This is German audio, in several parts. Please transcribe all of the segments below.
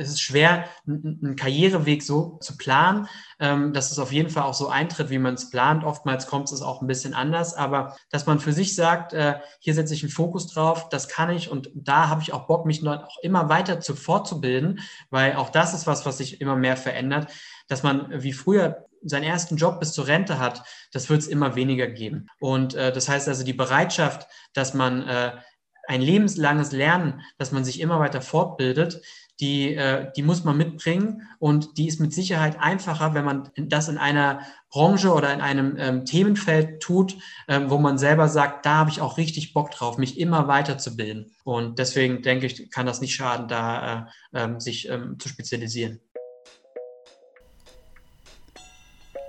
es ist schwer, einen Karriereweg so zu planen, ähm, dass es auf jeden Fall auch so eintritt, wie man es plant. Oftmals kommt es auch ein bisschen anders, aber dass man für sich sagt, äh, hier setze ich einen Fokus drauf, das kann ich. Und da habe ich auch Bock, mich noch auch immer weiter zu fortzubilden, weil auch das ist was, was sich immer mehr verändert, dass man wie früher seinen ersten Job bis zur Rente hat, das wird es immer weniger geben. Und äh, das heißt also die Bereitschaft, dass man äh, ein lebenslanges Lernen, dass man sich immer weiter fortbildet, die, äh, die muss man mitbringen und die ist mit Sicherheit einfacher, wenn man das in einer Branche oder in einem ähm, Themenfeld tut, ähm, wo man selber sagt, da habe ich auch richtig Bock drauf, mich immer weiterzubilden. Und deswegen denke ich, kann das nicht schaden, da äh, ähm, sich ähm, zu spezialisieren.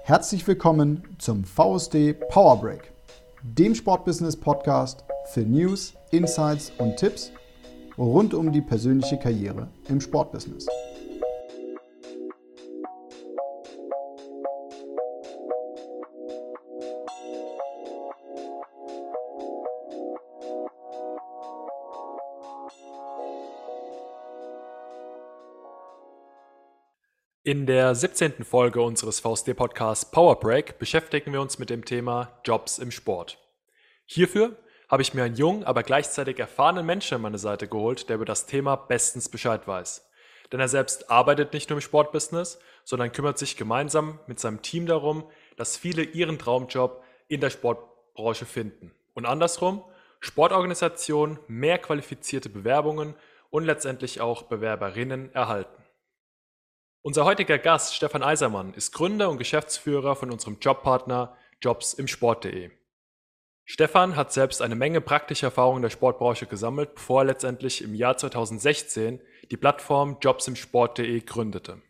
Herzlich willkommen zum VSD Power Break, dem Sportbusiness Podcast für News, Insights und Tipps rund um die persönliche Karriere im Sportbusiness. In der 17. Folge unseres VSD-Podcasts Power Break beschäftigen wir uns mit dem Thema Jobs im Sport. Hierfür habe ich mir einen jungen, aber gleichzeitig erfahrenen Menschen an meine Seite geholt, der über das Thema bestens Bescheid weiß. Denn er selbst arbeitet nicht nur im Sportbusiness, sondern kümmert sich gemeinsam mit seinem Team darum, dass viele ihren Traumjob in der Sportbranche finden. Und andersrum, Sportorganisationen mehr qualifizierte Bewerbungen und letztendlich auch Bewerberinnen erhalten. Unser heutiger Gast, Stefan Eisermann, ist Gründer und Geschäftsführer von unserem Jobpartner jobsimsport.de. Stefan hat selbst eine Menge praktischer Erfahrung in der Sportbranche gesammelt, bevor er letztendlich im Jahr 2016 die Plattform jobsimsport.de gründete.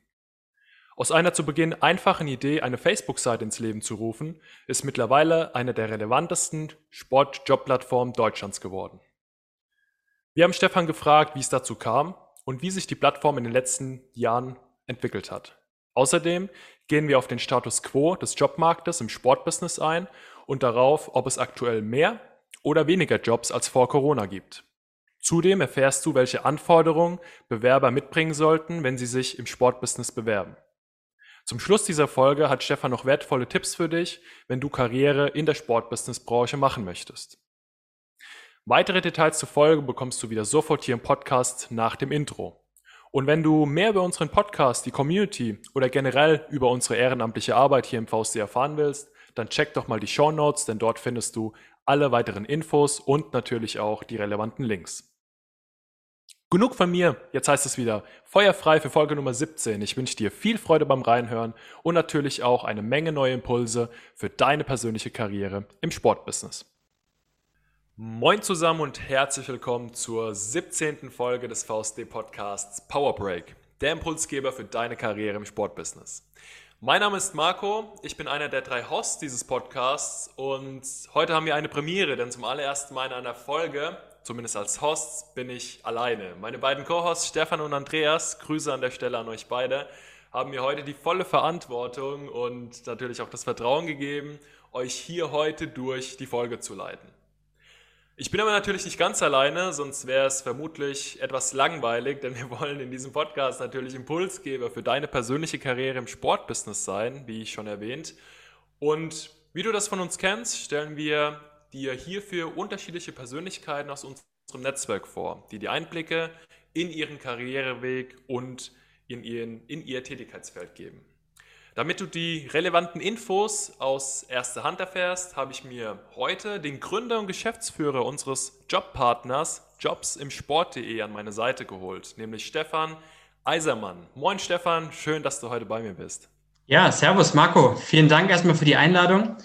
Aus einer zu Beginn einfachen Idee, eine Facebook-Seite ins Leben zu rufen, ist mittlerweile eine der relevantesten Sport-Job-Plattformen Deutschlands geworden. Wir haben Stefan gefragt, wie es dazu kam und wie sich die Plattform in den letzten Jahren entwickelt hat. Außerdem gehen wir auf den Status quo des Jobmarktes im Sportbusiness ein und darauf, ob es aktuell mehr oder weniger Jobs als vor Corona gibt. Zudem erfährst du, welche Anforderungen Bewerber mitbringen sollten, wenn sie sich im Sportbusiness bewerben. Zum Schluss dieser Folge hat Stefan noch wertvolle Tipps für dich, wenn du Karriere in der Sportbusinessbranche machen möchtest. Weitere Details zur Folge bekommst du wieder sofort hier im Podcast nach dem Intro. Und wenn du mehr über unseren Podcast, die Community oder generell über unsere ehrenamtliche Arbeit hier im VSD erfahren willst, dann check doch mal die Show Notes, denn dort findest du alle weiteren Infos und natürlich auch die relevanten Links. Genug von mir, jetzt heißt es wieder feuerfrei für Folge Nummer 17. Ich wünsche dir viel Freude beim Reinhören und natürlich auch eine Menge neue Impulse für deine persönliche Karriere im Sportbusiness. Moin zusammen und herzlich willkommen zur 17. Folge des VSD Podcasts Power Break, der Impulsgeber für deine Karriere im Sportbusiness. Mein Name ist Marco, ich bin einer der drei Hosts dieses Podcasts und heute haben wir eine Premiere, denn zum allerersten Mal in einer Folge, zumindest als Hosts, bin ich alleine. Meine beiden Co-Hosts Stefan und Andreas, Grüße an der Stelle an euch beide, haben mir heute die volle Verantwortung und natürlich auch das Vertrauen gegeben, euch hier heute durch die Folge zu leiten. Ich bin aber natürlich nicht ganz alleine, sonst wäre es vermutlich etwas langweilig, denn wir wollen in diesem Podcast natürlich Impulsgeber für deine persönliche Karriere im Sportbusiness sein, wie ich schon erwähnt. Und wie du das von uns kennst, stellen wir dir hierfür unterschiedliche Persönlichkeiten aus unserem Netzwerk vor, die dir Einblicke in ihren Karriereweg und in, ihren, in ihr Tätigkeitsfeld geben. Damit du die relevanten Infos aus erster Hand erfährst, habe ich mir heute den Gründer und Geschäftsführer unseres Jobpartners jobsimsport.de an meine Seite geholt, nämlich Stefan Eisermann. Moin Stefan, schön, dass du heute bei mir bist. Ja, servus Marco. Vielen Dank erstmal für die Einladung.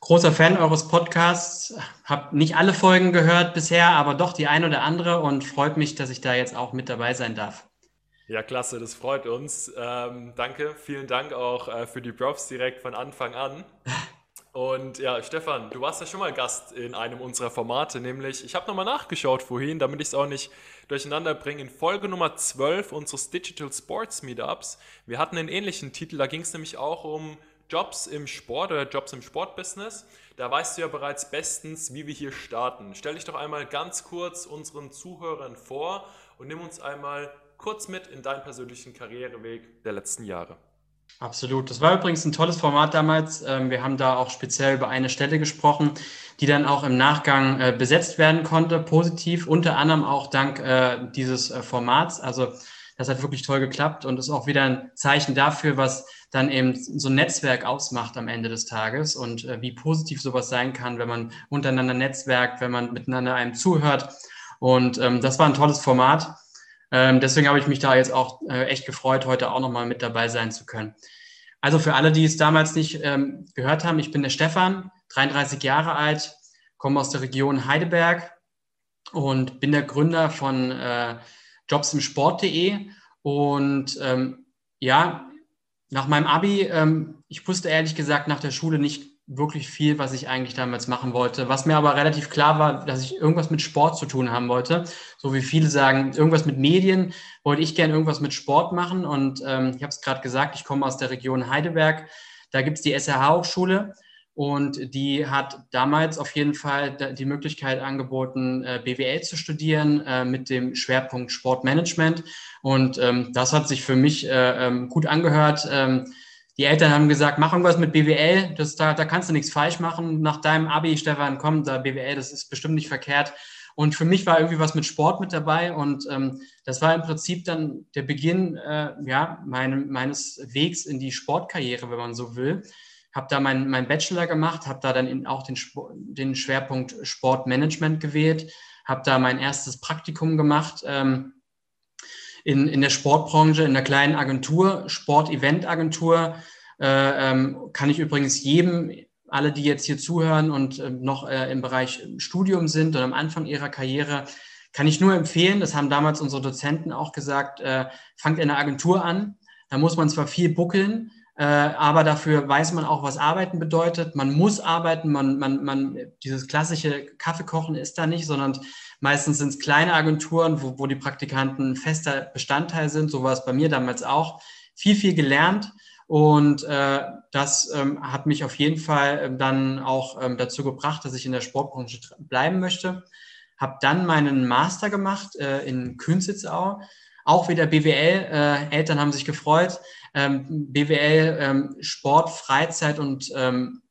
Großer Fan eures Podcasts. Hab nicht alle Folgen gehört bisher, aber doch die ein oder andere und freut mich, dass ich da jetzt auch mit dabei sein darf. Ja, klasse, das freut uns. Ähm, danke, vielen Dank auch äh, für die Profs direkt von Anfang an. Und ja, Stefan, du warst ja schon mal Gast in einem unserer Formate, nämlich, ich habe nochmal nachgeschaut vorhin, damit ich es auch nicht durcheinander bringe, in Folge Nummer 12 unseres Digital Sports Meetups. Wir hatten einen ähnlichen Titel, da ging es nämlich auch um Jobs im Sport oder Jobs im Sportbusiness. Da weißt du ja bereits bestens, wie wir hier starten. Stell dich doch einmal ganz kurz unseren Zuhörern vor und nimm uns einmal kurz mit in deinen persönlichen Karriereweg der letzten Jahre. Absolut. Das war übrigens ein tolles Format damals. Ähm, wir haben da auch speziell über eine Stelle gesprochen, die dann auch im Nachgang äh, besetzt werden konnte, positiv, unter anderem auch dank äh, dieses äh, Formats. Also das hat wirklich toll geklappt und ist auch wieder ein Zeichen dafür, was dann eben so ein Netzwerk ausmacht am Ende des Tages und wie positiv sowas sein kann, wenn man untereinander netzwerkt, wenn man miteinander einem zuhört. Und ähm, das war ein tolles Format. Ähm, deswegen habe ich mich da jetzt auch äh, echt gefreut, heute auch nochmal mit dabei sein zu können. Also für alle, die es damals nicht ähm, gehört haben, ich bin der Stefan, 33 Jahre alt, komme aus der Region Heidelberg und bin der Gründer von äh, jobsimsport.de. Und ähm, ja, nach meinem Abi, ähm, ich wusste ehrlich gesagt nach der Schule nicht wirklich viel, was ich eigentlich damals machen wollte. Was mir aber relativ klar war, dass ich irgendwas mit Sport zu tun haben wollte. So wie viele sagen, irgendwas mit Medien, wollte ich gerne irgendwas mit Sport machen. Und ähm, ich habe es gerade gesagt, ich komme aus der Region Heidelberg. Da gibt es die SRH-Hochschule und die hat damals auf jeden Fall die Möglichkeit angeboten, äh, BWL zu studieren äh, mit dem Schwerpunkt Sportmanagement. Und ähm, das hat sich für mich äh, ähm, gut angehört. Ähm, die Eltern haben gesagt, mach irgendwas mit BWL, das, da, da kannst du nichts falsch machen. Nach deinem Abi, Stefan, komm, da BWL, das ist bestimmt nicht verkehrt. Und für mich war irgendwie was mit Sport mit dabei und ähm, das war im Prinzip dann der Beginn äh, ja, mein, meines Wegs in die Sportkarriere, wenn man so will. Habe da meinen mein Bachelor gemacht, habe da dann auch den, den Schwerpunkt Sportmanagement gewählt, habe da mein erstes Praktikum gemacht. Ähm, in, in der Sportbranche, in der kleinen Agentur, Sport-Event-Agentur. Äh, ähm, kann ich übrigens jedem, alle, die jetzt hier zuhören und äh, noch äh, im Bereich Studium sind oder am Anfang ihrer Karriere, kann ich nur empfehlen, das haben damals unsere Dozenten auch gesagt, äh, fangt in der Agentur an. Da muss man zwar viel buckeln, äh, aber dafür weiß man auch, was Arbeiten bedeutet. Man muss arbeiten, man, man, man, dieses klassische Kaffeekochen ist da nicht, sondern Meistens sind es kleine Agenturen, wo, wo die Praktikanten fester Bestandteil sind. So war es bei mir damals auch. Viel, viel gelernt. Und äh, das ähm, hat mich auf jeden Fall ähm, dann auch ähm, dazu gebracht, dass ich in der Sportbranche bleiben möchte. Habe dann meinen Master gemacht äh, in Künzitzau. Auch wieder BWL. Äh, Eltern haben sich gefreut. Ähm, BWL ähm, Sport, Freizeit und ähm,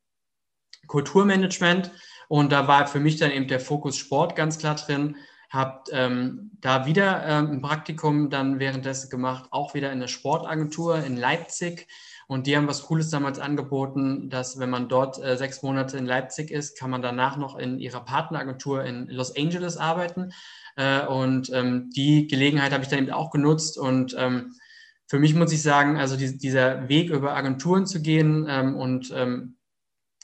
Kulturmanagement. Und da war für mich dann eben der Fokus Sport ganz klar drin. Habe ähm, da wieder ähm, ein Praktikum dann währenddessen gemacht, auch wieder in der Sportagentur in Leipzig. Und die haben was Cooles damals angeboten, dass wenn man dort äh, sechs Monate in Leipzig ist, kann man danach noch in ihrer Partneragentur in Los Angeles arbeiten. Äh, und ähm, die Gelegenheit habe ich dann eben auch genutzt. Und ähm, für mich muss ich sagen, also die, dieser Weg über Agenturen zu gehen ähm, und ähm,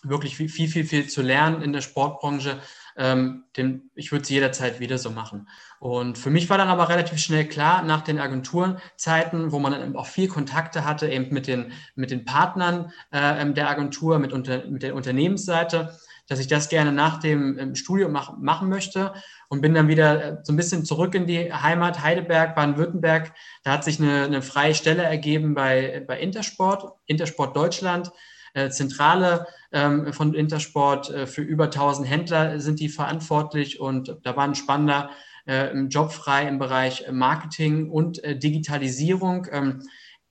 wirklich viel, viel, viel, zu lernen in der Sportbranche. Ähm, den, ich würde es jederzeit wieder so machen. Und für mich war dann aber relativ schnell klar, nach den Agenturzeiten, wo man dann auch viel Kontakte hatte, eben mit den, mit den Partnern äh, der Agentur, mit, unter, mit der Unternehmensseite, dass ich das gerne nach dem ähm, Studium mach, machen möchte und bin dann wieder äh, so ein bisschen zurück in die Heimat Heidelberg, Baden-Württemberg. Da hat sich eine, eine freie Stelle ergeben bei, bei Intersport, Intersport Deutschland. Äh, Zentrale ähm, von Intersport äh, für über 1000 Händler sind die verantwortlich und da war ein spannender äh, Job frei im Bereich Marketing und Digitalisierung. Ähm,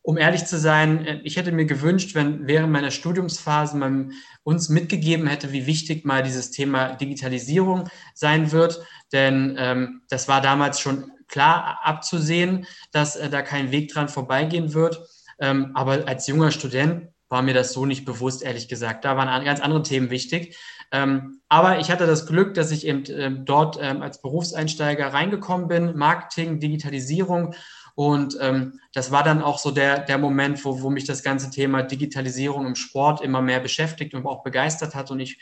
um ehrlich zu sein, ich hätte mir gewünscht, wenn während meiner Studiumsphase man uns mitgegeben hätte, wie wichtig mal dieses Thema Digitalisierung sein wird. Denn ähm, das war damals schon klar abzusehen, dass da kein Weg dran vorbeigehen wird. Aber als junger Student war mir das so nicht bewusst, ehrlich gesagt. Da waren ganz andere Themen wichtig. Ähm, aber ich hatte das Glück, dass ich eben ähm, dort ähm, als Berufseinsteiger reingekommen bin, Marketing, Digitalisierung. Und ähm, das war dann auch so der, der Moment, wo, wo mich das ganze Thema Digitalisierung im Sport immer mehr beschäftigt und auch begeistert hat. Und ich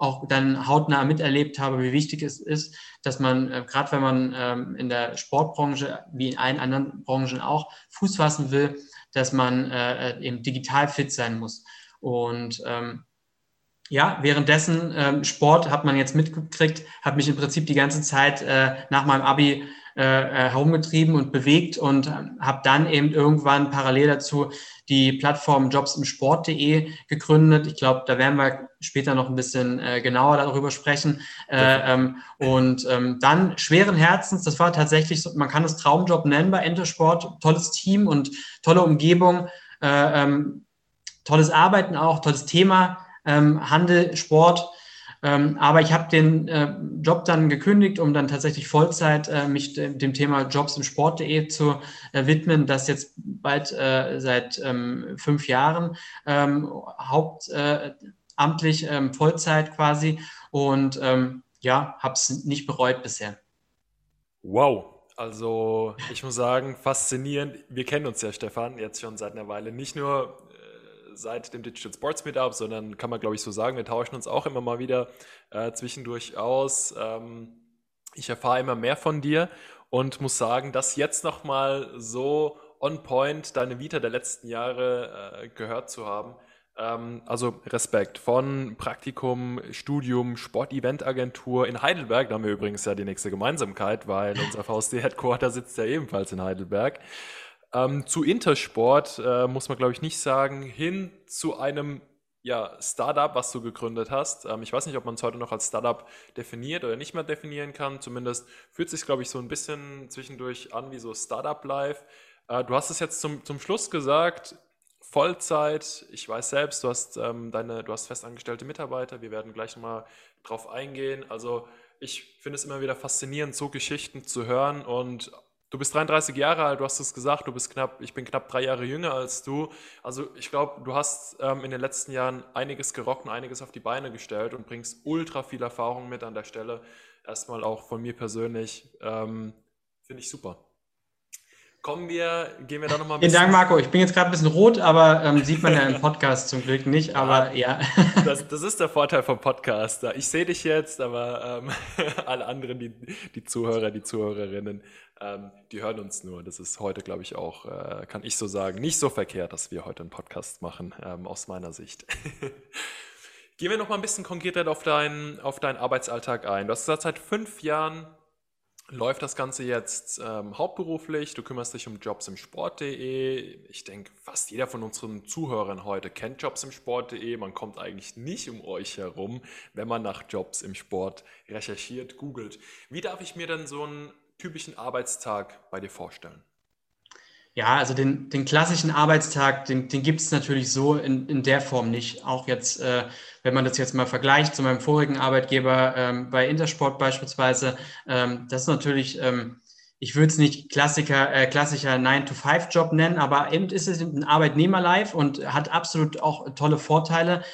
auch dann hautnah miterlebt habe, wie wichtig es ist, dass man, äh, gerade wenn man ähm, in der Sportbranche, wie in allen anderen Branchen auch, Fuß fassen will, dass man äh, eben digital fit sein muss. Und ähm, ja, währenddessen ähm, Sport hat man jetzt mitgekriegt, hat mich im Prinzip die ganze Zeit äh, nach meinem Abi äh, herumgetrieben und bewegt und habe dann eben irgendwann parallel dazu die Plattform jobsimsport.de gegründet. Ich glaube, da werden wir später noch ein bisschen äh, genauer darüber sprechen. Äh, ähm, und ähm, dann schweren Herzens, das war tatsächlich, so, man kann es Traumjob nennen bei Entersport, tolles Team und tolle Umgebung, äh, ähm, tolles Arbeiten auch, tolles Thema, ähm, Handel, Sport. Ähm, aber ich habe den äh, Job dann gekündigt, um dann tatsächlich Vollzeit äh, mich dem Thema Jobs im Sport.de zu äh, widmen, das jetzt bald seit ähm, fünf Jahren ähm, hauptamtlich Vollzeit quasi und ja, habe es nicht bereut bisher. Wow, also ich muss sagen, faszinierend. Wir kennen uns ja, Stefan, jetzt schon seit einer Weile. Nicht nur seit dem Digital Sports Meetup, sondern kann man, glaube ich, so sagen, wir tauschen uns auch immer mal wieder äh, zwischendurch aus. Ähm, ich erfahre immer mehr von dir und muss sagen, dass jetzt nochmal so on point deine Vita der letzten Jahre äh, gehört zu haben. Ähm, also Respekt von Praktikum, Studium, Sport-Event-Agentur in Heidelberg. Da haben wir übrigens ja die nächste Gemeinsamkeit, weil unser VSD-Headquarter sitzt ja ebenfalls in Heidelberg. Ähm, zu Intersport äh, muss man, glaube ich, nicht sagen, hin zu einem ja, Startup, was du gegründet hast. Ähm, ich weiß nicht, ob man es heute noch als Startup definiert oder nicht mehr definieren kann. Zumindest fühlt sich, glaube ich, so ein bisschen zwischendurch an wie so Startup Life. Äh, du hast es jetzt zum, zum Schluss gesagt, Vollzeit. Ich weiß selbst, du hast ähm, deine, du hast festangestellte Mitarbeiter. Wir werden gleich nochmal drauf eingehen. Also ich finde es immer wieder faszinierend, so Geschichten zu hören und Du bist 33 Jahre alt, du hast es gesagt, du bist knapp, ich bin knapp drei Jahre jünger als du. Also ich glaube, du hast ähm, in den letzten Jahren einiges gerockt und einiges auf die Beine gestellt und bringst ultra viel Erfahrung mit an der Stelle. Erstmal auch von mir persönlich. Ähm, Finde ich super. Kommen wir, gehen wir da nochmal ein bisschen. Vielen Dank, Marco. Ich bin jetzt gerade ein bisschen rot, aber ähm, sieht man ja im Podcast zum Glück nicht. Aber ja. Das, das ist der Vorteil vom Podcast. Ich sehe dich jetzt, aber ähm, alle anderen, die, die Zuhörer, die Zuhörerinnen, ähm, die hören uns nur. Das ist heute, glaube ich, auch, äh, kann ich so sagen, nicht so verkehrt, dass wir heute einen Podcast machen, ähm, aus meiner Sicht. Gehen wir noch mal ein bisschen konkreter auf deinen, auf deinen Arbeitsalltag ein. Du hast gesagt, seit fünf Jahren läuft das Ganze jetzt ähm, hauptberuflich. Du kümmerst dich um Jobs im Sport.de. Ich denke, fast jeder von unseren Zuhörern heute kennt Jobs im Sport.de. Man kommt eigentlich nicht um euch herum, wenn man nach Jobs im Sport recherchiert, googelt. Wie darf ich mir denn so ein typischen Arbeitstag bei dir vorstellen? Ja, also den, den klassischen Arbeitstag, den, den gibt es natürlich so in, in der Form nicht. Auch jetzt, äh, wenn man das jetzt mal vergleicht zu meinem vorigen Arbeitgeber ähm, bei Intersport beispielsweise, ähm, das ist natürlich, ähm, ich würde es nicht Klassiker, äh, klassischer 9-to-5-Job nennen, aber eben ist es ein Arbeitnehmer-Life und hat absolut auch tolle Vorteile.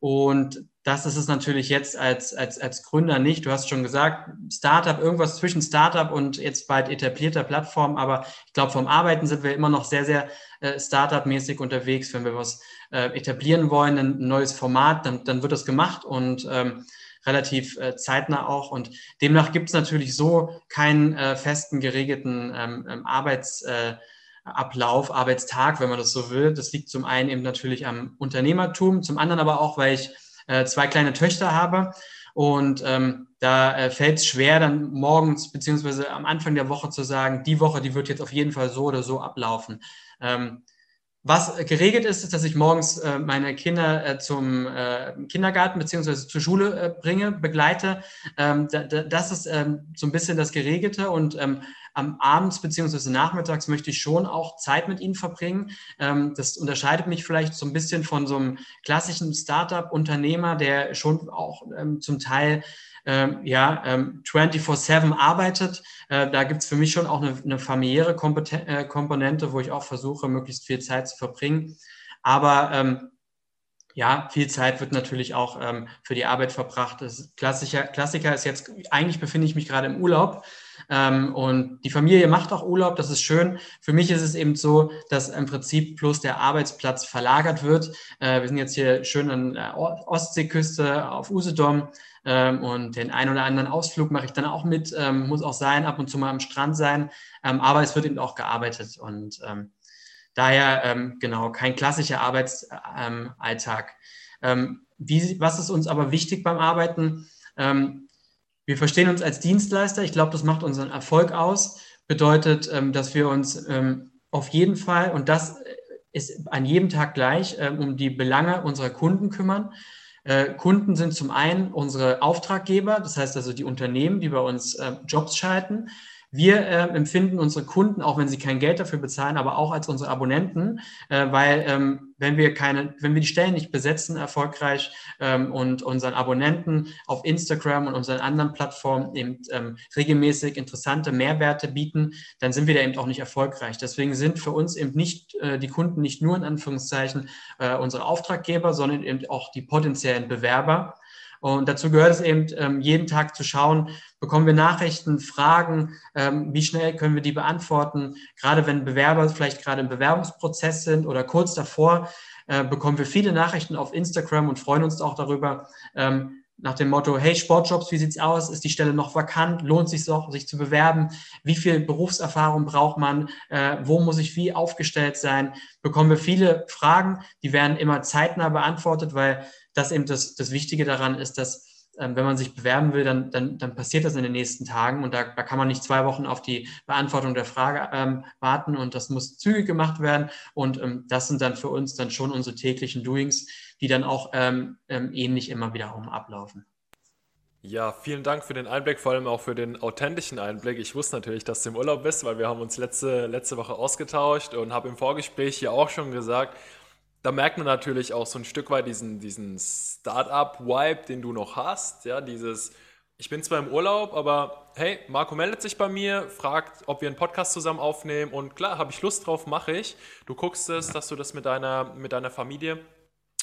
Und das ist es natürlich jetzt als, als, als Gründer nicht. Du hast schon gesagt, Startup, irgendwas zwischen Startup und jetzt bald etablierter Plattform. Aber ich glaube, vom Arbeiten sind wir immer noch sehr, sehr äh, Startup-mäßig unterwegs. Wenn wir was äh, etablieren wollen, ein neues Format, dann, dann wird das gemacht und ähm, relativ äh, zeitnah auch. Und demnach gibt es natürlich so keinen äh, festen, geregelten ähm, ähm Arbeits- äh, Ablauf, Arbeitstag, wenn man das so will. Das liegt zum einen eben natürlich am Unternehmertum, zum anderen aber auch, weil ich äh, zwei kleine Töchter habe. Und ähm, da äh, fällt es schwer, dann morgens beziehungsweise am Anfang der Woche zu sagen, die Woche, die wird jetzt auf jeden Fall so oder so ablaufen. Ähm, was geregelt ist, ist, dass ich morgens äh, meine Kinder äh, zum äh, Kindergarten beziehungsweise zur Schule äh, bringe, begleite. Ähm, da, da, das ist ähm, so ein bisschen das Geregelte und ähm, am Abends beziehungsweise nachmittags möchte ich schon auch Zeit mit ihnen verbringen. Ähm, das unterscheidet mich vielleicht so ein bisschen von so einem klassischen Startup-Unternehmer, der schon auch ähm, zum Teil ähm, ja, 24-7 arbeitet. Äh, da gibt es für mich schon auch eine, eine familiäre Kompeten äh, Komponente, wo ich auch versuche, möglichst viel Zeit zu verbringen. Aber ähm, ja, viel Zeit wird natürlich auch ähm, für die Arbeit verbracht. Das Klassiker, Klassiker ist jetzt, eigentlich befinde ich mich gerade im Urlaub. Ähm, und die Familie macht auch Urlaub, das ist schön. Für mich ist es eben so, dass im Prinzip bloß der Arbeitsplatz verlagert wird. Äh, wir sind jetzt hier schön an der Ostseeküste auf Usedom ähm, und den einen oder anderen Ausflug mache ich dann auch mit. Ähm, muss auch sein, ab und zu mal am Strand sein. Ähm, aber es wird eben auch gearbeitet und Daher genau kein klassischer Arbeitsalltag. Was ist uns aber wichtig beim Arbeiten? Wir verstehen uns als Dienstleister. Ich glaube, das macht unseren Erfolg aus. Bedeutet, ähm, dass wir uns ähm, auf jeden Fall, und das ist an jedem Tag gleich, ähm, um die Belange unserer Kunden kümmern. Äh, Kunden sind zum einen unsere Auftraggeber, das heißt also die Unternehmen, die bei uns Jobs schalten. Wir äh, empfinden unsere Kunden, auch wenn sie kein Geld dafür bezahlen, aber auch als unsere Abonnenten, äh, weil ähm, wenn wir keine, wenn wir die Stellen nicht besetzen erfolgreich ähm, und unseren Abonnenten auf Instagram und unseren anderen Plattformen eben ähm, regelmäßig interessante Mehrwerte bieten, dann sind wir da eben auch nicht erfolgreich. Deswegen sind für uns eben nicht äh, die Kunden nicht nur in Anführungszeichen äh, unsere Auftraggeber, sondern eben auch die potenziellen Bewerber. Und dazu gehört es eben, ähm, jeden Tag zu schauen, bekommen wir Nachrichten, Fragen, ähm, wie schnell können wir die beantworten. Gerade wenn Bewerber vielleicht gerade im Bewerbungsprozess sind oder kurz davor, äh, bekommen wir viele Nachrichten auf Instagram und freuen uns auch darüber. Nach dem Motto, hey Sportjobs, wie sieht's aus? Ist die Stelle noch vakant? Lohnt sich auch, sich zu bewerben? Wie viel Berufserfahrung braucht man? Äh, wo muss ich wie aufgestellt sein? Bekommen wir viele Fragen, die werden immer zeitnah beantwortet, weil das eben das, das Wichtige daran ist, dass ähm, wenn man sich bewerben will, dann, dann, dann passiert das in den nächsten Tagen und da, da kann man nicht zwei Wochen auf die Beantwortung der Frage ähm, warten und das muss zügig gemacht werden und ähm, das sind dann für uns dann schon unsere täglichen Doings, die dann auch ähm, ähm ähnlich immer wiederum ablaufen. Ja, vielen Dank für den Einblick, vor allem auch für den authentischen Einblick. Ich wusste natürlich, dass du im Urlaub bist, weil wir haben uns letzte, letzte Woche ausgetauscht und habe im Vorgespräch hier auch schon gesagt, da merkt man natürlich auch so ein Stück weit diesen, diesen Startup-Vibe, den du noch hast. Ja, dieses, ich bin zwar im Urlaub, aber hey, Marco meldet sich bei mir, fragt, ob wir einen Podcast zusammen aufnehmen und klar, habe ich Lust drauf, mache ich. Du guckst es, dass du das mit deiner, mit deiner Familie,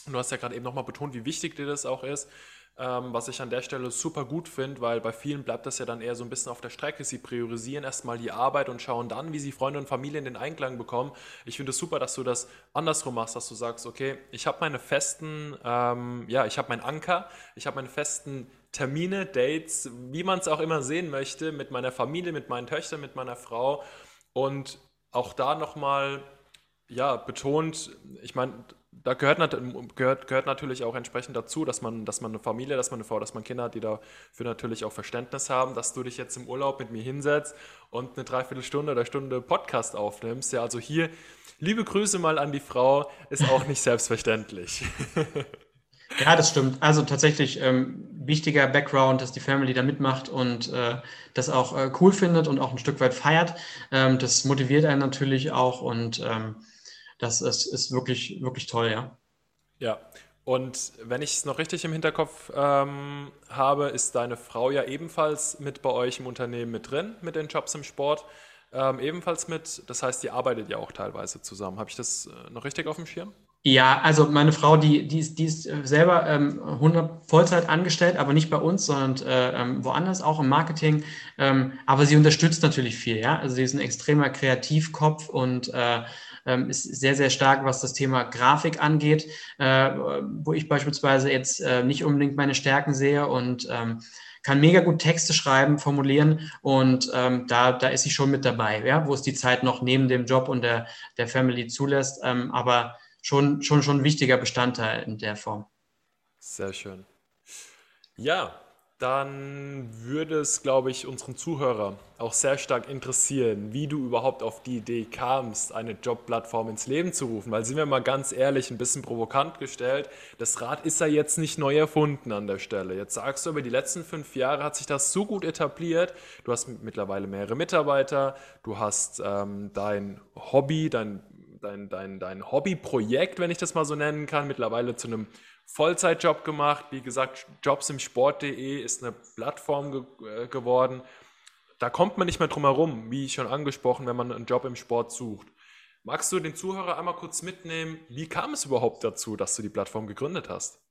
und du hast ja gerade eben nochmal betont, wie wichtig dir das auch ist, ähm, was ich an der Stelle super gut finde, weil bei vielen bleibt das ja dann eher so ein bisschen auf der Strecke. Sie priorisieren erstmal die Arbeit und schauen dann, wie sie Freunde und Familie in den Einklang bekommen. Ich finde es super, dass du das andersrum machst, dass du sagst, okay, ich habe meine festen, ähm, ja, ich habe meinen Anker, ich habe meine festen Termine, Dates, wie man es auch immer sehen möchte, mit meiner Familie, mit meinen Töchtern, mit meiner Frau und auch da nochmal ja, betont, ich meine, da gehört, gehört, gehört natürlich auch entsprechend dazu, dass man, dass man eine Familie, dass man eine Frau, dass man Kinder hat, die dafür natürlich auch Verständnis haben, dass du dich jetzt im Urlaub mit mir hinsetzt und eine Dreiviertelstunde oder Stunde Podcast aufnimmst. Ja, also hier, liebe Grüße mal an die Frau, ist auch nicht selbstverständlich. Ja, das stimmt. Also tatsächlich ähm, wichtiger Background, dass die Family da mitmacht und äh, das auch äh, cool findet und auch ein Stück weit feiert. Ähm, das motiviert einen natürlich auch und ähm, das ist, ist wirklich, wirklich toll, ja. Ja, und wenn ich es noch richtig im Hinterkopf ähm, habe, ist deine Frau ja ebenfalls mit bei euch im Unternehmen mit drin, mit den Jobs im Sport. Ähm, ebenfalls mit, das heißt, ihr arbeitet ja auch teilweise zusammen. Habe ich das äh, noch richtig auf dem Schirm? Ja, also meine Frau, die, die, ist, die ist selber ähm, 100 Vollzeit angestellt, aber nicht bei uns, sondern äh, ähm, woanders, auch im Marketing. Ähm, aber sie unterstützt natürlich viel, ja. Also sie ist ein extremer Kreativkopf und äh, ähm, ist sehr, sehr stark, was das Thema Grafik angeht, äh, wo ich beispielsweise jetzt äh, nicht unbedingt meine Stärken sehe und ähm, kann mega gut Texte schreiben, formulieren und ähm, da, da ist sie schon mit dabei, ja, wo es die Zeit noch neben dem Job und der, der Family zulässt, ähm, aber schon, schon, schon ein wichtiger Bestandteil in der Form. Sehr schön. Ja, dann würde es, glaube ich, unseren Zuhörer auch sehr stark interessieren, wie du überhaupt auf die Idee kamst, eine Jobplattform ins Leben zu rufen. Weil, sind wir mal ganz ehrlich, ein bisschen provokant gestellt, das Rad ist ja jetzt nicht neu erfunden an der Stelle. Jetzt sagst du, über die letzten fünf Jahre hat sich das so gut etabliert. Du hast mittlerweile mehrere Mitarbeiter, du hast ähm, dein Hobby, dein, dein, dein, dein Hobbyprojekt, wenn ich das mal so nennen kann, mittlerweile zu einem Vollzeitjob gemacht. Wie gesagt, jobsimsport.de ist eine Plattform ge äh, geworden. Da kommt man nicht mehr drum herum, wie schon angesprochen, wenn man einen Job im Sport sucht. Magst du den Zuhörer einmal kurz mitnehmen? Wie kam es überhaupt dazu, dass du die Plattform gegründet hast?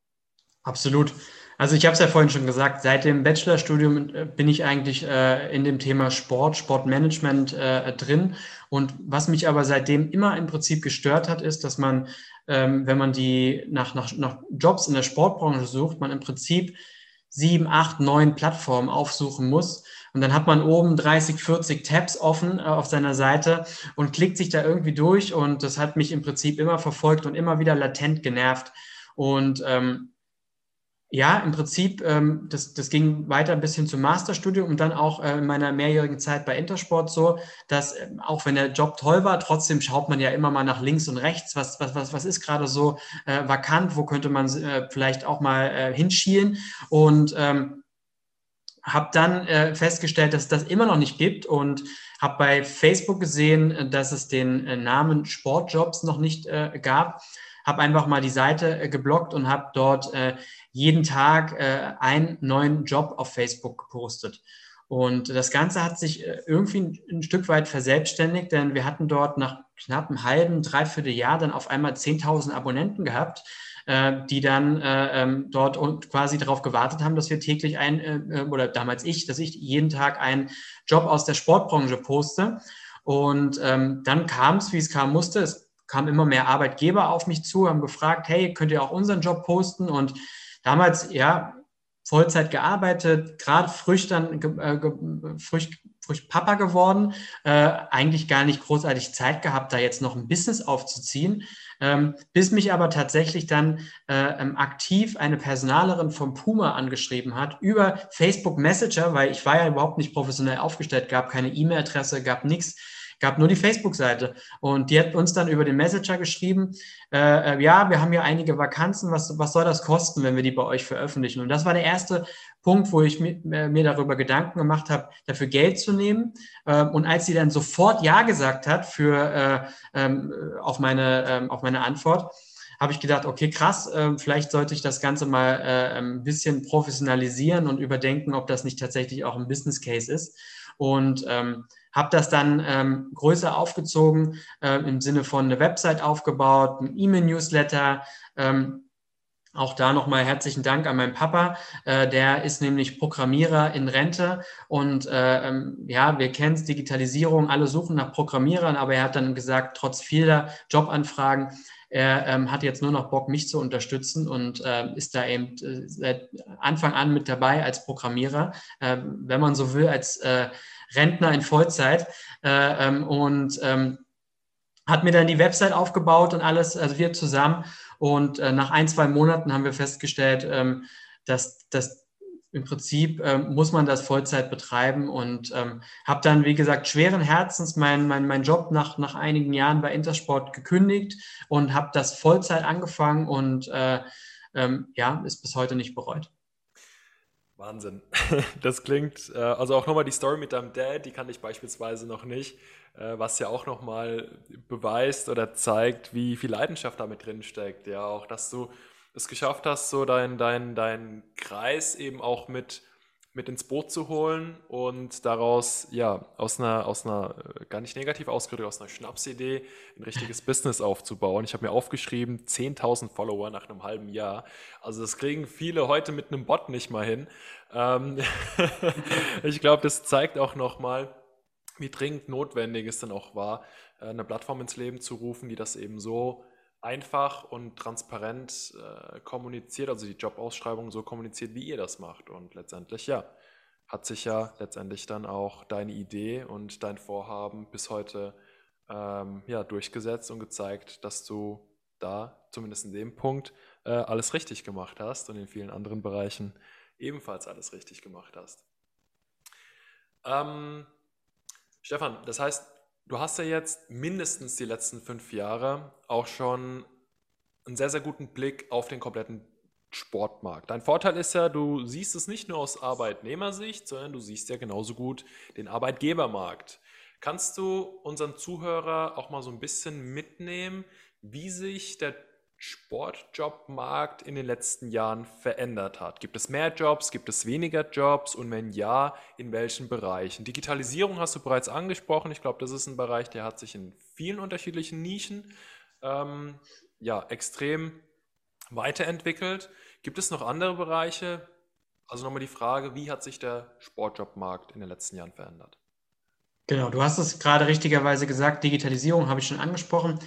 Absolut. Also ich habe es ja vorhin schon gesagt, seit dem Bachelorstudium äh, bin ich eigentlich äh, in dem Thema Sport, Sportmanagement äh, drin. Und was mich aber seitdem immer im Prinzip gestört hat, ist, dass man, ähm, wenn man die nach, nach, nach Jobs in der Sportbranche sucht, man im Prinzip sieben, acht, neun Plattformen aufsuchen muss. Und dann hat man oben 30, 40 Tabs offen äh, auf seiner Seite und klickt sich da irgendwie durch. Und das hat mich im Prinzip immer verfolgt und immer wieder latent genervt. Und ähm, ja, im Prinzip, ähm, das, das ging weiter ein bisschen zum Masterstudium und dann auch äh, in meiner mehrjährigen Zeit bei Intersport so, dass äh, auch wenn der Job toll war, trotzdem schaut man ja immer mal nach links und rechts, was, was, was, was ist gerade so äh, vakant, wo könnte man äh, vielleicht auch mal äh, hinschielen. Und ähm, habe dann äh, festgestellt, dass das immer noch nicht gibt und habe bei Facebook gesehen, dass es den Namen Sportjobs noch nicht gab. Habe einfach mal die Seite äh, geblockt und habe dort äh, jeden Tag äh, einen neuen Job auf Facebook gepostet. Und das Ganze hat sich äh, irgendwie ein, ein, Stück weit verselbstständigt, denn wir hatten dort nach knapp einem halben, dreiviertel Jahr dann auf einmal 10.000 Abonnenten gehabt, äh, die dann äh, ähm, dort und quasi darauf gewartet haben, dass wir täglich ein, äh, oder damals ich, dass ich jeden Tag einen Job aus der Sportbranche poste. Und ähm, dann kam es, wie es kam musste. Es kamen immer mehr Arbeitgeber auf mich zu, haben gefragt, hey, könnt ihr auch unseren Job posten? Und damals, ja, Vollzeit gearbeitet, gerade frisch dann äh, frisch, frisch Papa geworden, äh, eigentlich gar nicht großartig Zeit gehabt, da jetzt noch ein Business aufzuziehen, ähm, bis mich aber tatsächlich dann äh, ähm, aktiv eine Personalerin vom Puma angeschrieben hat über Facebook Messenger, weil ich war ja überhaupt nicht professionell aufgestellt, gab keine E-Mail-Adresse, gab nichts gab nur die Facebook-Seite. Und die hat uns dann über den Messenger geschrieben, äh, äh, ja, wir haben hier einige Vakanzen, was, was soll das kosten, wenn wir die bei euch veröffentlichen? Und das war der erste Punkt, wo ich mir, äh, mir darüber Gedanken gemacht habe, dafür Geld zu nehmen. Ähm, und als sie dann sofort Ja gesagt hat für, äh, ähm, auf, meine, ähm, auf meine Antwort, habe ich gedacht, okay, krass, äh, vielleicht sollte ich das Ganze mal äh, ein bisschen professionalisieren und überdenken, ob das nicht tatsächlich auch ein Business Case ist. Und ähm, habe das dann ähm, größer aufgezogen, äh, im Sinne von eine Website aufgebaut, ein E-Mail-Newsletter. Ähm, auch da nochmal herzlichen Dank an meinen Papa. Äh, der ist nämlich Programmierer in Rente und äh, ähm, ja, wir kennen es, Digitalisierung, alle suchen nach Programmierern, aber er hat dann gesagt, trotz vieler Jobanfragen, er ähm, hat jetzt nur noch Bock, mich zu unterstützen und äh, ist da eben äh, seit Anfang an mit dabei als Programmierer, äh, wenn man so will, als äh, Rentner in Vollzeit äh, ähm, und ähm, hat mir dann die Website aufgebaut und alles, also wir zusammen. Und äh, nach ein, zwei Monaten haben wir festgestellt, ähm, dass, dass im Prinzip ähm, muss man das Vollzeit betreiben und ähm, habe dann, wie gesagt, schweren Herzens meinen mein, mein Job nach, nach einigen Jahren bei Intersport gekündigt und habe das Vollzeit angefangen und äh, ähm, ja, ist bis heute nicht bereut. Wahnsinn. Das klingt, äh, also auch nochmal die Story mit deinem Dad, die kannte ich beispielsweise noch nicht, äh, was ja auch nochmal beweist oder zeigt, wie viel Leidenschaft damit drin steckt. Ja, auch, dass du es geschafft hast, so deinen dein, dein Kreis eben auch mit mit ins Boot zu holen und daraus, ja, aus einer, aus einer, äh, gar nicht negativ ausgedrückt, aus einer Schnapsidee ein richtiges Business aufzubauen. Ich habe mir aufgeschrieben, 10.000 Follower nach einem halben Jahr. Also das kriegen viele heute mit einem Bot nicht mal hin. Ähm ich glaube, das zeigt auch nochmal, wie dringend notwendig es dann auch war, äh, eine Plattform ins Leben zu rufen, die das eben so einfach und transparent äh, kommuniziert, also die Jobausschreibung so kommuniziert, wie ihr das macht. Und letztendlich, ja, hat sich ja letztendlich dann auch deine Idee und dein Vorhaben bis heute ähm, ja, durchgesetzt und gezeigt, dass du da zumindest in dem Punkt äh, alles richtig gemacht hast und in vielen anderen Bereichen ebenfalls alles richtig gemacht hast. Ähm, Stefan, das heißt, Du hast ja jetzt mindestens die letzten fünf Jahre auch schon einen sehr, sehr guten Blick auf den kompletten Sportmarkt. Dein Vorteil ist ja, du siehst es nicht nur aus Arbeitnehmersicht, sondern du siehst ja genauso gut den Arbeitgebermarkt. Kannst du unseren Zuhörer auch mal so ein bisschen mitnehmen, wie sich der Sportjobmarkt in den letzten Jahren verändert hat? Gibt es mehr Jobs? Gibt es weniger Jobs? Und wenn ja, in welchen Bereichen? Digitalisierung hast du bereits angesprochen. Ich glaube, das ist ein Bereich, der hat sich in vielen unterschiedlichen Nischen ähm, ja, extrem weiterentwickelt. Gibt es noch andere Bereiche? Also nochmal die Frage, wie hat sich der Sportjobmarkt in den letzten Jahren verändert? Genau, du hast es gerade richtigerweise gesagt, Digitalisierung habe ich schon angesprochen.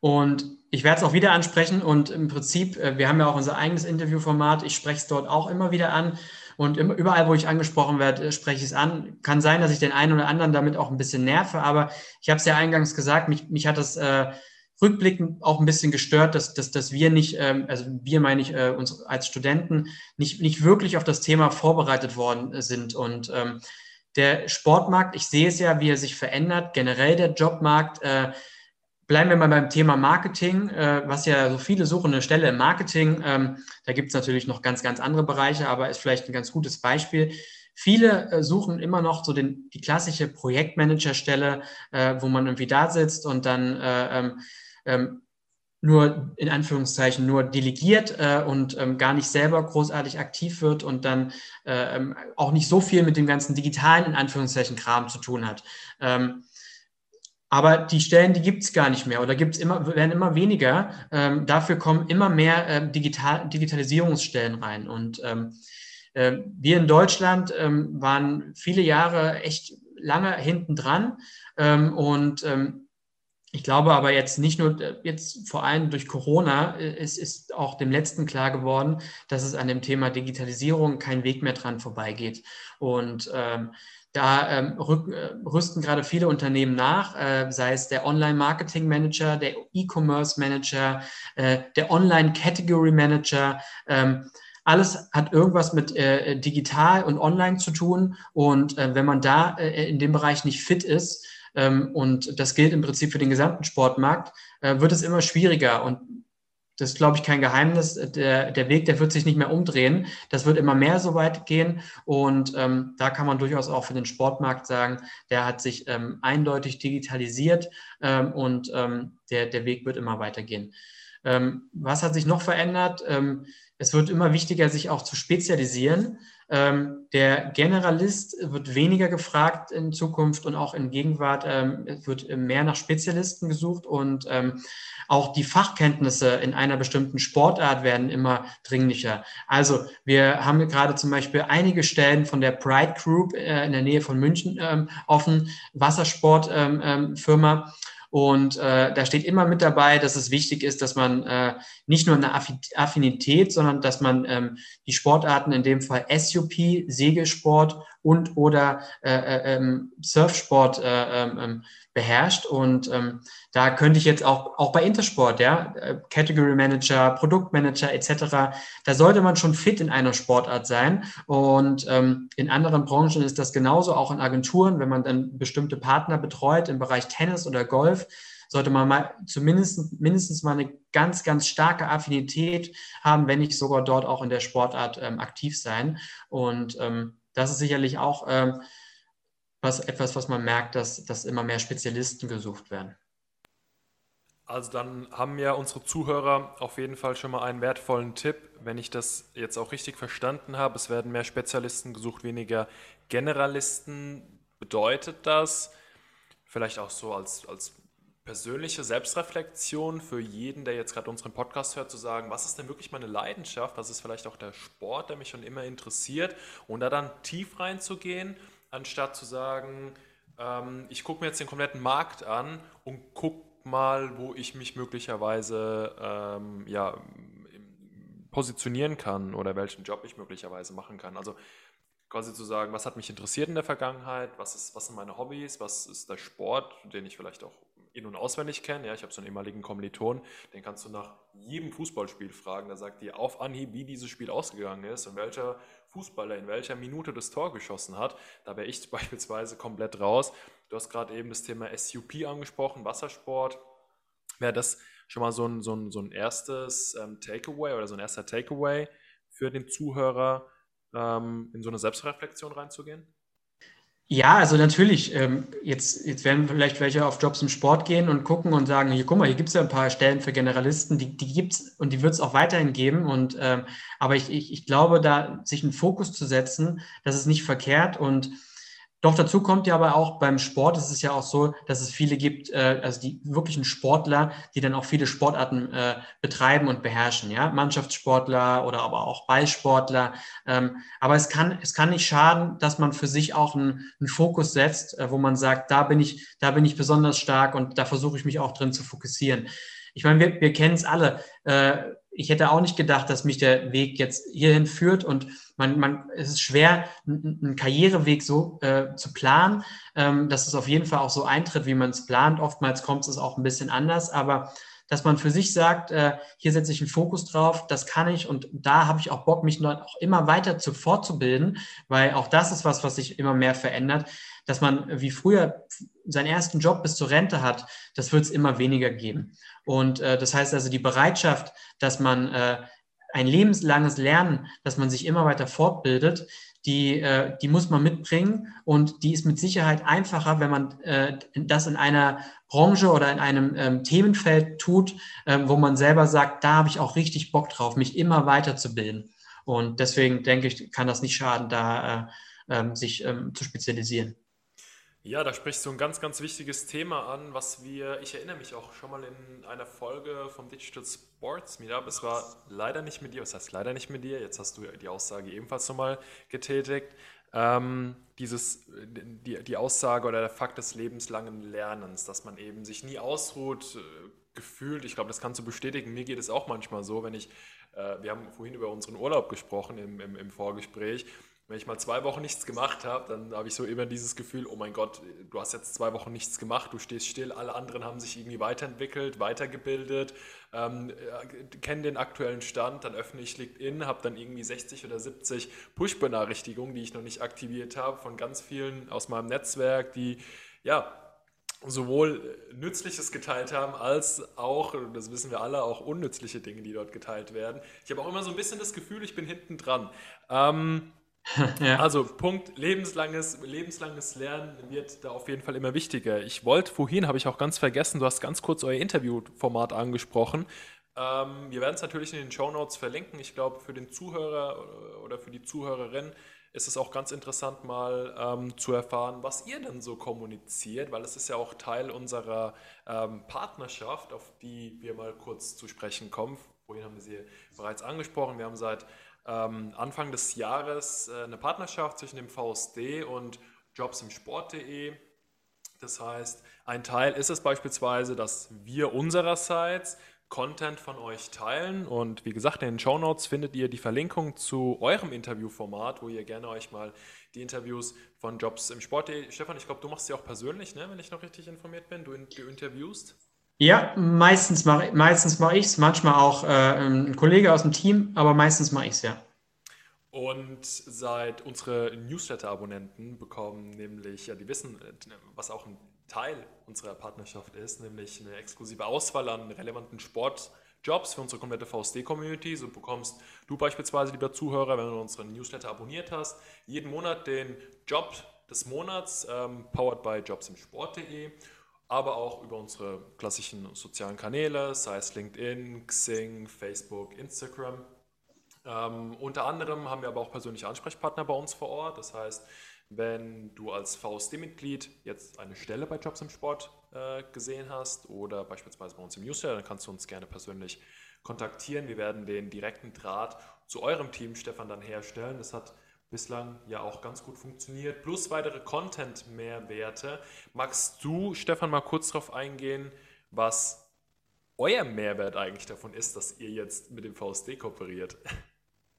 Und ich werde es auch wieder ansprechen und im Prinzip, äh, wir haben ja auch unser eigenes Interviewformat, ich spreche es dort auch immer wieder an und überall, wo ich angesprochen werde, äh, spreche ich es an. Kann sein, dass ich den einen oder anderen damit auch ein bisschen nerve, aber ich habe es ja eingangs gesagt, mich, mich hat das äh, rückblickend auch ein bisschen gestört, dass, dass, dass wir nicht, ähm, also wir meine ich äh, uns als Studenten, nicht, nicht wirklich auf das Thema vorbereitet worden sind. Und ähm, der Sportmarkt, ich sehe es ja, wie er sich verändert, generell der Jobmarkt. Äh, bleiben wir mal beim Thema Marketing, äh, was ja so viele suchen eine Stelle im Marketing. Ähm, da gibt es natürlich noch ganz, ganz andere Bereiche, aber ist vielleicht ein ganz gutes Beispiel. Viele äh, suchen immer noch so den, die klassische Projektmanagerstelle, äh, wo man irgendwie da sitzt und dann äh, ähm, ähm, nur in Anführungszeichen nur delegiert äh, und ähm, gar nicht selber großartig aktiv wird und dann äh, ähm, auch nicht so viel mit dem ganzen digitalen in Anführungszeichen Kram zu tun hat. Ähm, aber die Stellen, die gibt es gar nicht mehr oder gibt's immer, werden immer weniger. Ähm, dafür kommen immer mehr äh, Digital Digitalisierungsstellen rein. Und ähm, äh, wir in Deutschland ähm, waren viele Jahre echt lange hinten dran. und ich glaube aber jetzt nicht nur, äh, jetzt vor allem durch Corona, äh, es ist auch dem Letzten klar geworden, dass es an dem Thema Digitalisierung kein Weg mehr dran vorbeigeht. Und ähm, da ähm, rück, äh, rüsten gerade viele Unternehmen nach, äh, sei es der Online-Marketing-Manager, der E-Commerce-Manager, äh, der Online-Category-Manager. Ähm, alles hat irgendwas mit äh, digital und online zu tun. Und wenn man da in dem Bereich nicht fit ist, und das gilt im Prinzip für den gesamten Sportmarkt, äh, wird es immer schwieriger. Und das ist, glaube ich, kein Geheimnis. Der, der Weg, der wird sich nicht mehr umdrehen. Das wird immer mehr so weit gehen. Und ähm, da kann man durchaus auch für den Sportmarkt sagen, der hat sich ähm, eindeutig digitalisiert ähm, und ähm, der, der Weg wird immer weitergehen. Ähm, was hat sich noch verändert? Ähm, es wird immer wichtiger, sich auch zu spezialisieren. Ähm, der Generalist wird weniger gefragt in Zukunft und auch in Gegenwart ähm, wird mehr nach Spezialisten gesucht und ähm, auch die Fachkenntnisse in einer bestimmten Sportart werden immer dringlicher. Also wir haben gerade zum Beispiel einige Stellen von der Pride Group äh, in der Nähe von München ähm, offen, Wassersportfirma. Und äh, da steht immer mit dabei, dass es wichtig ist, dass man äh, nicht nur eine Affinität, sondern dass man ähm, die Sportarten, in dem Fall SUP, Segelsport und oder äh, äh, ähm, Surfsport äh, ähm, ähm, beherrscht. Und ähm, da könnte ich jetzt auch, auch bei Intersport, ja, äh, Category Manager, Produktmanager etc., da sollte man schon fit in einer Sportart sein. Und ähm, in anderen Branchen ist das genauso, auch in Agenturen, wenn man dann bestimmte Partner betreut im Bereich Tennis oder Golf, sollte man mal zumindest mindestens mal eine ganz, ganz starke Affinität haben, wenn nicht sogar dort auch in der Sportart ähm, aktiv sein. Und ähm, das ist sicherlich auch ähm, was, etwas, was man merkt, dass, dass immer mehr Spezialisten gesucht werden. Also dann haben ja unsere Zuhörer auf jeden Fall schon mal einen wertvollen Tipp, wenn ich das jetzt auch richtig verstanden habe. Es werden mehr Spezialisten gesucht, weniger Generalisten. Bedeutet das vielleicht auch so als, als persönliche Selbstreflexion für jeden, der jetzt gerade unseren Podcast hört, zu sagen, was ist denn wirklich meine Leidenschaft? Was ist vielleicht auch der Sport, der mich schon immer interessiert? Und da dann tief reinzugehen anstatt zu sagen, ähm, ich gucke mir jetzt den kompletten Markt an und gucke mal, wo ich mich möglicherweise ähm, ja, positionieren kann oder welchen Job ich möglicherweise machen kann. Also quasi zu sagen, was hat mich interessiert in der Vergangenheit, was, ist, was sind meine Hobbys, was ist der Sport, den ich vielleicht auch in- und auswendig kenne. Ja, ich habe so einen ehemaligen Kommiliton, den kannst du nach jedem Fußballspiel fragen, der sagt dir auf Anhieb, wie dieses Spiel ausgegangen ist und welcher Fußballer in welcher Minute das Tor geschossen hat. Da wäre ich beispielsweise komplett raus. Du hast gerade eben das Thema SUP angesprochen, Wassersport. Wäre das schon mal so ein, so ein, so ein erstes ähm, Takeaway oder so ein erster Takeaway für den Zuhörer, ähm, in so eine Selbstreflexion reinzugehen? Ja, also natürlich. Ähm, jetzt, jetzt werden vielleicht welche auf Jobs im Sport gehen und gucken und sagen, hier, guck mal, hier gibt es ja ein paar Stellen für Generalisten, die, die gibt es und die wird es auch weiterhin geben. Und ähm, aber ich, ich, ich glaube, da sich einen Fokus zu setzen, das ist nicht verkehrt. Und doch dazu kommt ja aber auch beim Sport, es ist ja auch so, dass es viele gibt, äh, also die wirklichen Sportler, die dann auch viele Sportarten äh, betreiben und beherrschen, ja, Mannschaftssportler oder aber auch Ballsportler. Ähm, aber es kann, es kann nicht schaden, dass man für sich auch einen, einen Fokus setzt, äh, wo man sagt, da bin ich, da bin ich besonders stark und da versuche ich mich auch drin zu fokussieren. Ich meine, wir, wir kennen es alle. Äh, ich hätte auch nicht gedacht, dass mich der Weg jetzt hierhin führt und man, man, es ist schwer, einen Karriereweg so äh, zu planen, ähm, dass es auf jeden Fall auch so eintritt, wie man es plant. Oftmals kommt es auch ein bisschen anders, aber dass man für sich sagt, äh, hier setze ich einen Fokus drauf, das kann ich und da habe ich auch Bock, mich noch auch immer weiter zu fortzubilden, weil auch das ist was, was sich immer mehr verändert, dass man wie früher seinen ersten Job bis zur Rente hat, das wird es immer weniger geben. Und äh, das heißt also die Bereitschaft, dass man äh, ein lebenslanges Lernen, dass man sich immer weiter fortbildet, die, äh, die muss man mitbringen und die ist mit Sicherheit einfacher, wenn man äh, das in einer Branche oder in einem ähm, Themenfeld tut, äh, wo man selber sagt, da habe ich auch richtig Bock drauf, mich immer weiterzubilden. Und deswegen denke ich, kann das nicht schaden, da äh, ähm, sich ähm, zu spezialisieren. Ja, da sprichst du ein ganz, ganz wichtiges Thema an, was wir, ich erinnere mich auch schon mal in einer Folge vom Digital Sports Meetup, es war leider nicht mit dir, was heißt leider nicht mit dir, jetzt hast du die Aussage ebenfalls nochmal getätigt, ähm, dieses, die, die Aussage oder der Fakt des lebenslangen Lernens, dass man eben sich nie ausruht, äh, gefühlt, ich glaube, das kannst du bestätigen, mir geht es auch manchmal so, wenn ich, äh, wir haben vorhin über unseren Urlaub gesprochen im, im, im Vorgespräch, wenn ich mal zwei Wochen nichts gemacht habe, dann habe ich so immer dieses Gefühl, oh mein Gott, du hast jetzt zwei Wochen nichts gemacht, du stehst still, alle anderen haben sich irgendwie weiterentwickelt, weitergebildet, ähm, äh, kennen den aktuellen Stand, dann öffne ich LinkedIn, habe dann irgendwie 60 oder 70 Push-Benachrichtigungen, die ich noch nicht aktiviert habe, von ganz vielen aus meinem Netzwerk, die ja sowohl Nützliches geteilt haben, als auch, das wissen wir alle, auch unnützliche Dinge, die dort geteilt werden. Ich habe auch immer so ein bisschen das Gefühl, ich bin hinten dran. Ähm, ja. Also Punkt, lebenslanges, lebenslanges Lernen wird da auf jeden Fall immer wichtiger. Ich wollte vorhin, habe ich auch ganz vergessen, du hast ganz kurz euer Interviewformat angesprochen. Ähm, wir werden es natürlich in den Show Notes verlinken. Ich glaube, für den Zuhörer oder für die Zuhörerin ist es auch ganz interessant, mal ähm, zu erfahren, was ihr denn so kommuniziert, weil es ist ja auch Teil unserer ähm, Partnerschaft, auf die wir mal kurz zu sprechen kommen. Vorhin haben wir sie bereits angesprochen. Wir haben seit ähm, Anfang des Jahres äh, eine Partnerschaft zwischen dem VSD und jobsimsport.de. Das heißt, ein Teil ist es beispielsweise, dass wir unsererseits Content von euch teilen und wie gesagt, in den Show Notes findet ihr die Verlinkung zu eurem Interviewformat, wo ihr gerne euch mal die Interviews von Jobs im Sport. Stefan, ich glaube, du machst sie auch persönlich, ne, wenn ich noch richtig informiert bin. Du, du interviewst. Ja, meistens mache meistens mach ich es, manchmal auch äh, ein Kollege aus dem Team, aber meistens mache ich es ja. Und seit unsere Newsletter-Abonnenten bekommen nämlich, ja, die wissen, was auch ein Teil unserer Partnerschaft ist, nämlich eine exklusive Auswahl an relevanten Sportjobs für unsere komplette VSD-Community. So bekommst du beispielsweise, lieber Zuhörer, wenn du unseren Newsletter abonniert hast, jeden Monat den Job des Monats, ähm, powered by jobsimsport.de aber auch über unsere klassischen sozialen Kanäle, sei es LinkedIn, Xing, Facebook, Instagram. Ähm, unter anderem haben wir aber auch persönliche Ansprechpartner bei uns vor Ort. Das heißt, wenn du als VSD-Mitglied jetzt eine Stelle bei Jobs im Sport äh, gesehen hast oder beispielsweise bei uns im Newsletter, dann kannst du uns gerne persönlich kontaktieren. Wir werden den direkten Draht zu eurem Team, Stefan, dann herstellen. Das hat bislang ja auch ganz gut funktioniert, plus weitere Content-Mehrwerte. Magst du, Stefan, mal kurz darauf eingehen, was euer Mehrwert eigentlich davon ist, dass ihr jetzt mit dem VSD kooperiert?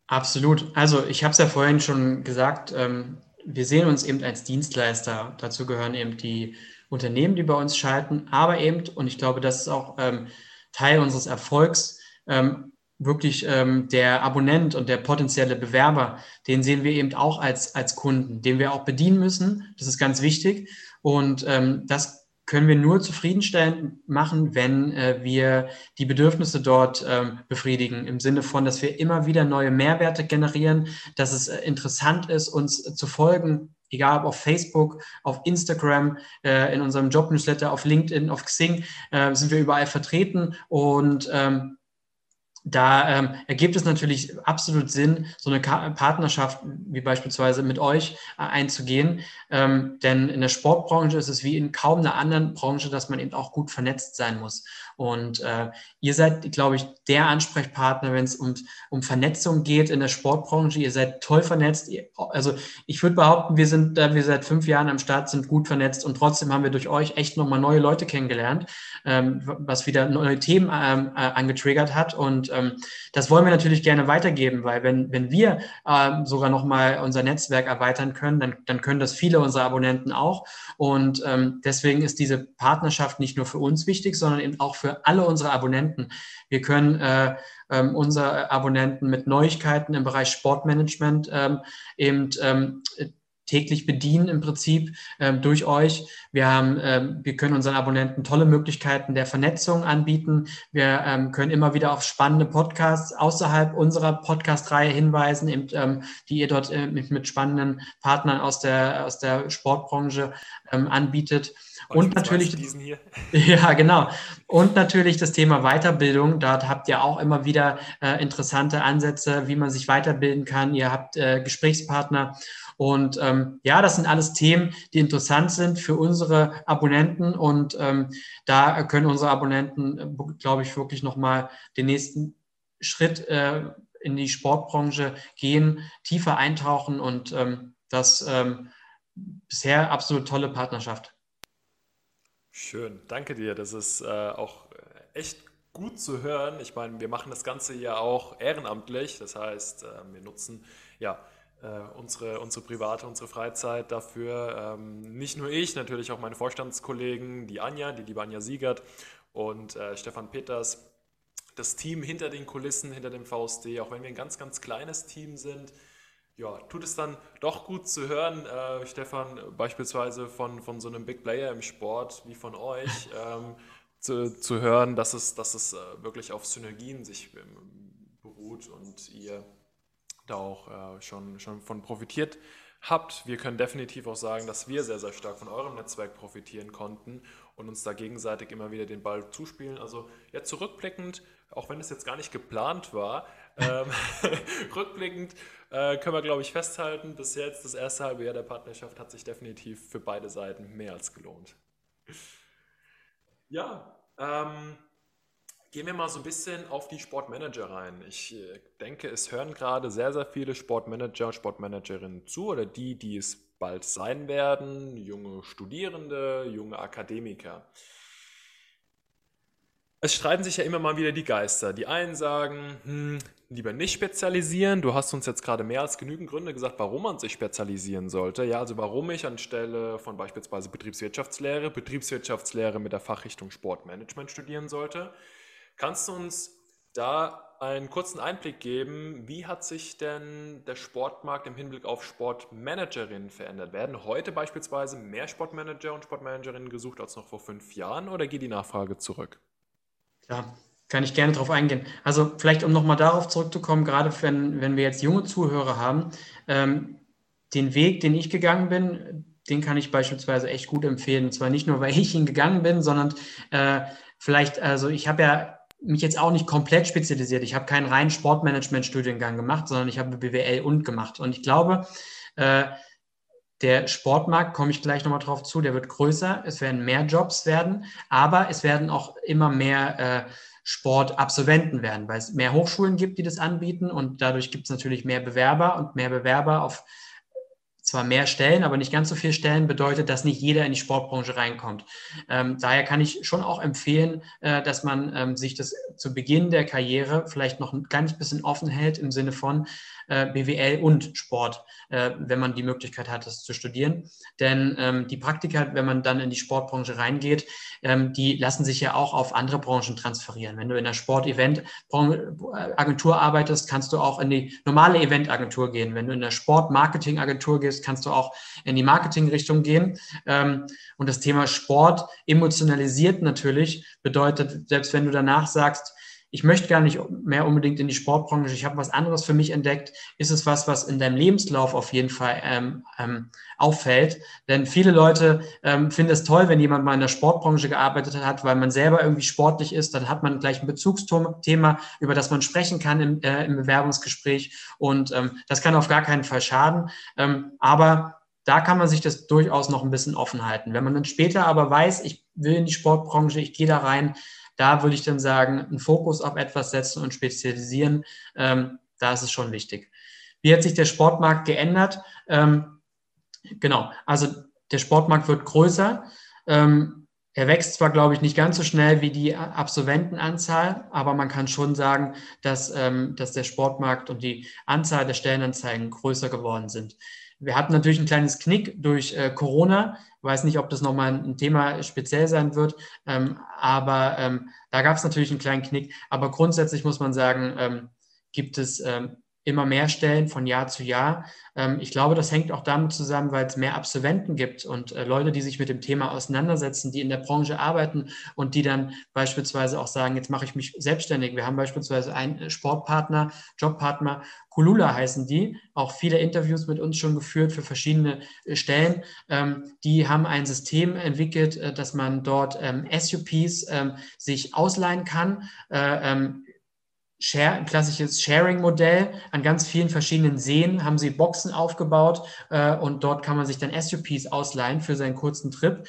Absolut. Also ich habe es ja vorhin schon gesagt, ähm, wir sehen uns eben als Dienstleister. Dazu gehören eben die Unternehmen, die bei uns schalten, aber eben, und ich glaube, das ist auch ähm, Teil unseres Erfolgs, ähm, wirklich ähm, der Abonnent und der potenzielle Bewerber, den sehen wir eben auch als, als Kunden, den wir auch bedienen müssen. Das ist ganz wichtig. Und ähm, das können wir nur zufriedenstellend machen, wenn äh, wir die Bedürfnisse dort ähm, befriedigen, im Sinne von, dass wir immer wieder neue Mehrwerte generieren, dass es äh, interessant ist, uns äh, zu folgen, egal ob auf Facebook, auf Instagram, äh, in unserem Job-Newsletter, auf LinkedIn, auf Xing, äh, sind wir überall vertreten und ähm, da ähm, ergibt es natürlich absolut Sinn, so eine Ka Partnerschaft wie beispielsweise mit euch äh, einzugehen. Ähm, denn in der Sportbranche ist es wie in kaum einer anderen Branche, dass man eben auch gut vernetzt sein muss. Und äh, ihr seid, glaube ich, der Ansprechpartner, wenn es um, um Vernetzung geht in der Sportbranche. Ihr seid toll vernetzt. Also ich würde behaupten, wir sind, da wir seit fünf Jahren am Start sind, gut vernetzt und trotzdem haben wir durch euch echt nochmal neue Leute kennengelernt, ähm, was wieder neue Themen ähm, äh, angetriggert hat. Und ähm, das wollen wir natürlich gerne weitergeben, weil wenn, wenn wir ähm, sogar nochmal unser Netzwerk erweitern können, dann, dann können das viele unserer Abonnenten auch. Und ähm, deswegen ist diese Partnerschaft nicht nur für uns wichtig, sondern eben auch für alle unsere Abonnenten. Wir können äh, ähm, unsere Abonnenten mit Neuigkeiten im Bereich Sportmanagement ähm, eben ähm, täglich bedienen im Prinzip ähm, durch euch. Wir haben, ähm, wir können unseren Abonnenten tolle Möglichkeiten der Vernetzung anbieten. Wir ähm, können immer wieder auf spannende Podcasts außerhalb unserer Podcast-Reihe hinweisen, eben, ähm, die ihr dort äh, mit, mit, spannenden Partnern aus der aus der Sportbranche ähm, anbietet. Und natürlich, ja, genau. Und natürlich das Thema Weiterbildung. Dort habt ihr auch immer wieder äh, interessante Ansätze, wie man sich weiterbilden kann. Ihr habt äh, Gesprächspartner und ähm, ja, das sind alles Themen, die interessant sind für unsere Abonnenten. Und ähm, da können unsere Abonnenten, äh, glaube ich, wirklich nochmal den nächsten Schritt äh, in die Sportbranche gehen, tiefer eintauchen und ähm, das ähm, bisher absolut tolle Partnerschaft. Schön, danke dir. Das ist äh, auch echt gut zu hören. Ich meine, wir machen das Ganze ja auch ehrenamtlich. Das heißt, äh, wir nutzen ja äh, unsere, unsere private, unsere Freizeit dafür. Ähm, nicht nur ich, natürlich auch meine Vorstandskollegen, die Anja, die liebe Anja Siegert und äh, Stefan Peters. Das Team hinter den Kulissen, hinter dem VSD, auch wenn wir ein ganz, ganz kleines Team sind, ja, tut es dann doch gut zu hören, äh, Stefan, beispielsweise von, von so einem Big Player im Sport wie von euch, ähm, zu, zu hören, dass es, dass es äh, wirklich auf Synergien sich ähm, beruht und ihr da auch äh, schon, schon von profitiert habt. Wir können definitiv auch sagen, dass wir sehr, sehr stark von eurem Netzwerk profitieren konnten und uns da gegenseitig immer wieder den Ball zuspielen. Also ja, zurückblickend, auch wenn es jetzt gar nicht geplant war, ähm, rückblickend äh, können wir, glaube ich, festhalten, bis jetzt das erste halbe Jahr der Partnerschaft hat sich definitiv für beide Seiten mehr als gelohnt. Ja, ähm, Gehen wir mal so ein bisschen auf die Sportmanager rein. Ich äh, denke, es hören gerade sehr, sehr viele Sportmanager, Sportmanagerinnen zu oder die, die es bald sein werden, junge Studierende, junge Akademiker. Es streiten sich ja immer mal wieder die Geister. Die einen sagen, hm, lieber nicht spezialisieren. Du hast uns jetzt gerade mehr als genügend Gründe gesagt, warum man sich spezialisieren sollte. Ja, also warum ich anstelle von beispielsweise Betriebswirtschaftslehre, Betriebswirtschaftslehre mit der Fachrichtung Sportmanagement studieren sollte. Kannst du uns da einen kurzen Einblick geben, wie hat sich denn der Sportmarkt im Hinblick auf Sportmanagerinnen verändert? Werden heute beispielsweise mehr Sportmanager und Sportmanagerinnen gesucht als noch vor fünf Jahren oder geht die Nachfrage zurück? Ja, kann ich gerne darauf eingehen. Also vielleicht, um nochmal darauf zurückzukommen, gerade wenn, wenn wir jetzt junge Zuhörer haben, ähm, den Weg, den ich gegangen bin, den kann ich beispielsweise echt gut empfehlen. Und zwar nicht nur, weil ich ihn gegangen bin, sondern äh, vielleicht, also ich habe ja mich jetzt auch nicht komplett spezialisiert. Ich habe keinen reinen Sportmanagement-Studiengang gemacht, sondern ich habe BWL und gemacht. Und ich glaube, äh, der Sportmarkt, komme ich gleich nochmal drauf zu, der wird größer. Es werden mehr Jobs werden, aber es werden auch immer mehr äh, Sportabsolventen werden, weil es mehr Hochschulen gibt, die das anbieten und dadurch gibt es natürlich mehr Bewerber und mehr Bewerber auf zwar mehr Stellen, aber nicht ganz so viele Stellen bedeutet, dass nicht jeder in die Sportbranche reinkommt. Ähm, daher kann ich schon auch empfehlen, äh, dass man ähm, sich das zu Beginn der Karriere vielleicht noch ein kleines bisschen offen hält im Sinne von, BWL und Sport, äh, wenn man die Möglichkeit hat, das zu studieren. Denn ähm, die Praktika, wenn man dann in die Sportbranche reingeht, ähm, die lassen sich ja auch auf andere Branchen transferieren. Wenn du in der Sport-Event-Agentur arbeitest, kannst du auch in die normale Event-Agentur gehen. Wenn du in der Sport-Marketing-Agentur gehst, kannst du auch in die Marketing-Richtung gehen. Ähm, und das Thema Sport emotionalisiert natürlich, bedeutet, selbst wenn du danach sagst, ich möchte gar nicht mehr unbedingt in die Sportbranche, ich habe was anderes für mich entdeckt, ist es was, was in deinem Lebenslauf auf jeden Fall ähm, ähm, auffällt. Denn viele Leute ähm, finden es toll, wenn jemand mal in der Sportbranche gearbeitet hat, weil man selber irgendwie sportlich ist, dann hat man gleich ein Bezugsthema, über das man sprechen kann im, äh, im Bewerbungsgespräch und ähm, das kann auf gar keinen Fall schaden. Ähm, aber da kann man sich das durchaus noch ein bisschen offen halten. Wenn man dann später aber weiß, ich will in die Sportbranche, ich gehe da rein, da würde ich dann sagen, einen Fokus auf etwas setzen und spezialisieren. Ähm, da ist es schon wichtig. Wie hat sich der Sportmarkt geändert? Ähm, genau, also der Sportmarkt wird größer. Ähm, er wächst zwar, glaube ich, nicht ganz so schnell wie die Absolventenanzahl, aber man kann schon sagen, dass, ähm, dass der Sportmarkt und die Anzahl der Stellenanzeigen größer geworden sind. Wir hatten natürlich ein kleines Knick durch äh, Corona. Ich weiß nicht, ob das nochmal ein Thema speziell sein wird, ähm, aber ähm, da gab es natürlich einen kleinen Knick. Aber grundsätzlich muss man sagen, ähm, gibt es ähm, immer mehr Stellen von Jahr zu Jahr. Ähm, ich glaube, das hängt auch damit zusammen, weil es mehr Absolventen gibt und äh, Leute, die sich mit dem Thema auseinandersetzen, die in der Branche arbeiten und die dann beispielsweise auch sagen, jetzt mache ich mich selbstständig. Wir haben beispielsweise einen Sportpartner, Jobpartner, Kulula heißen die, auch viele Interviews mit uns schon geführt für verschiedene äh, Stellen. Ähm, die haben ein System entwickelt, äh, dass man dort SUPs sich ausleihen kann Share, ein klassisches Sharing-Modell. An ganz vielen verschiedenen Seen haben sie Boxen aufgebaut äh, und dort kann man sich dann SUPs ausleihen für seinen kurzen Trip.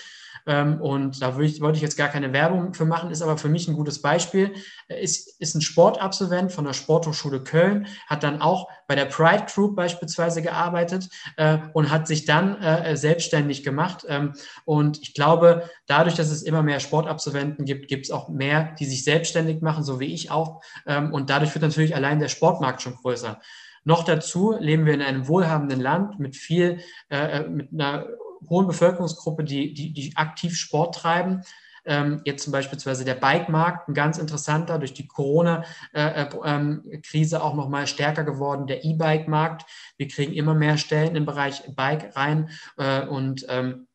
Ähm, und da ich, wollte ich jetzt gar keine Werbung für machen, ist aber für mich ein gutes Beispiel. Ist, ist ein Sportabsolvent von der Sporthochschule Köln, hat dann auch bei der Pride Group beispielsweise gearbeitet äh, und hat sich dann äh, selbstständig gemacht. Ähm, und ich glaube, dadurch, dass es immer mehr Sportabsolventen gibt, gibt es auch mehr, die sich selbstständig machen, so wie ich auch. Ähm, und dadurch wird natürlich allein der Sportmarkt schon größer. Noch dazu leben wir in einem wohlhabenden Land mit viel, äh, äh mit einer hohen Bevölkerungsgruppe, die, die, die aktiv Sport treiben. Ähm, jetzt zum Beispiel der Bike-Markt, ein ganz interessanter, durch die Corona-Krise auch nochmal stärker geworden, der E-Bike-Markt. Wir kriegen immer mehr Stellen im Bereich Bike rein äh, und ähm,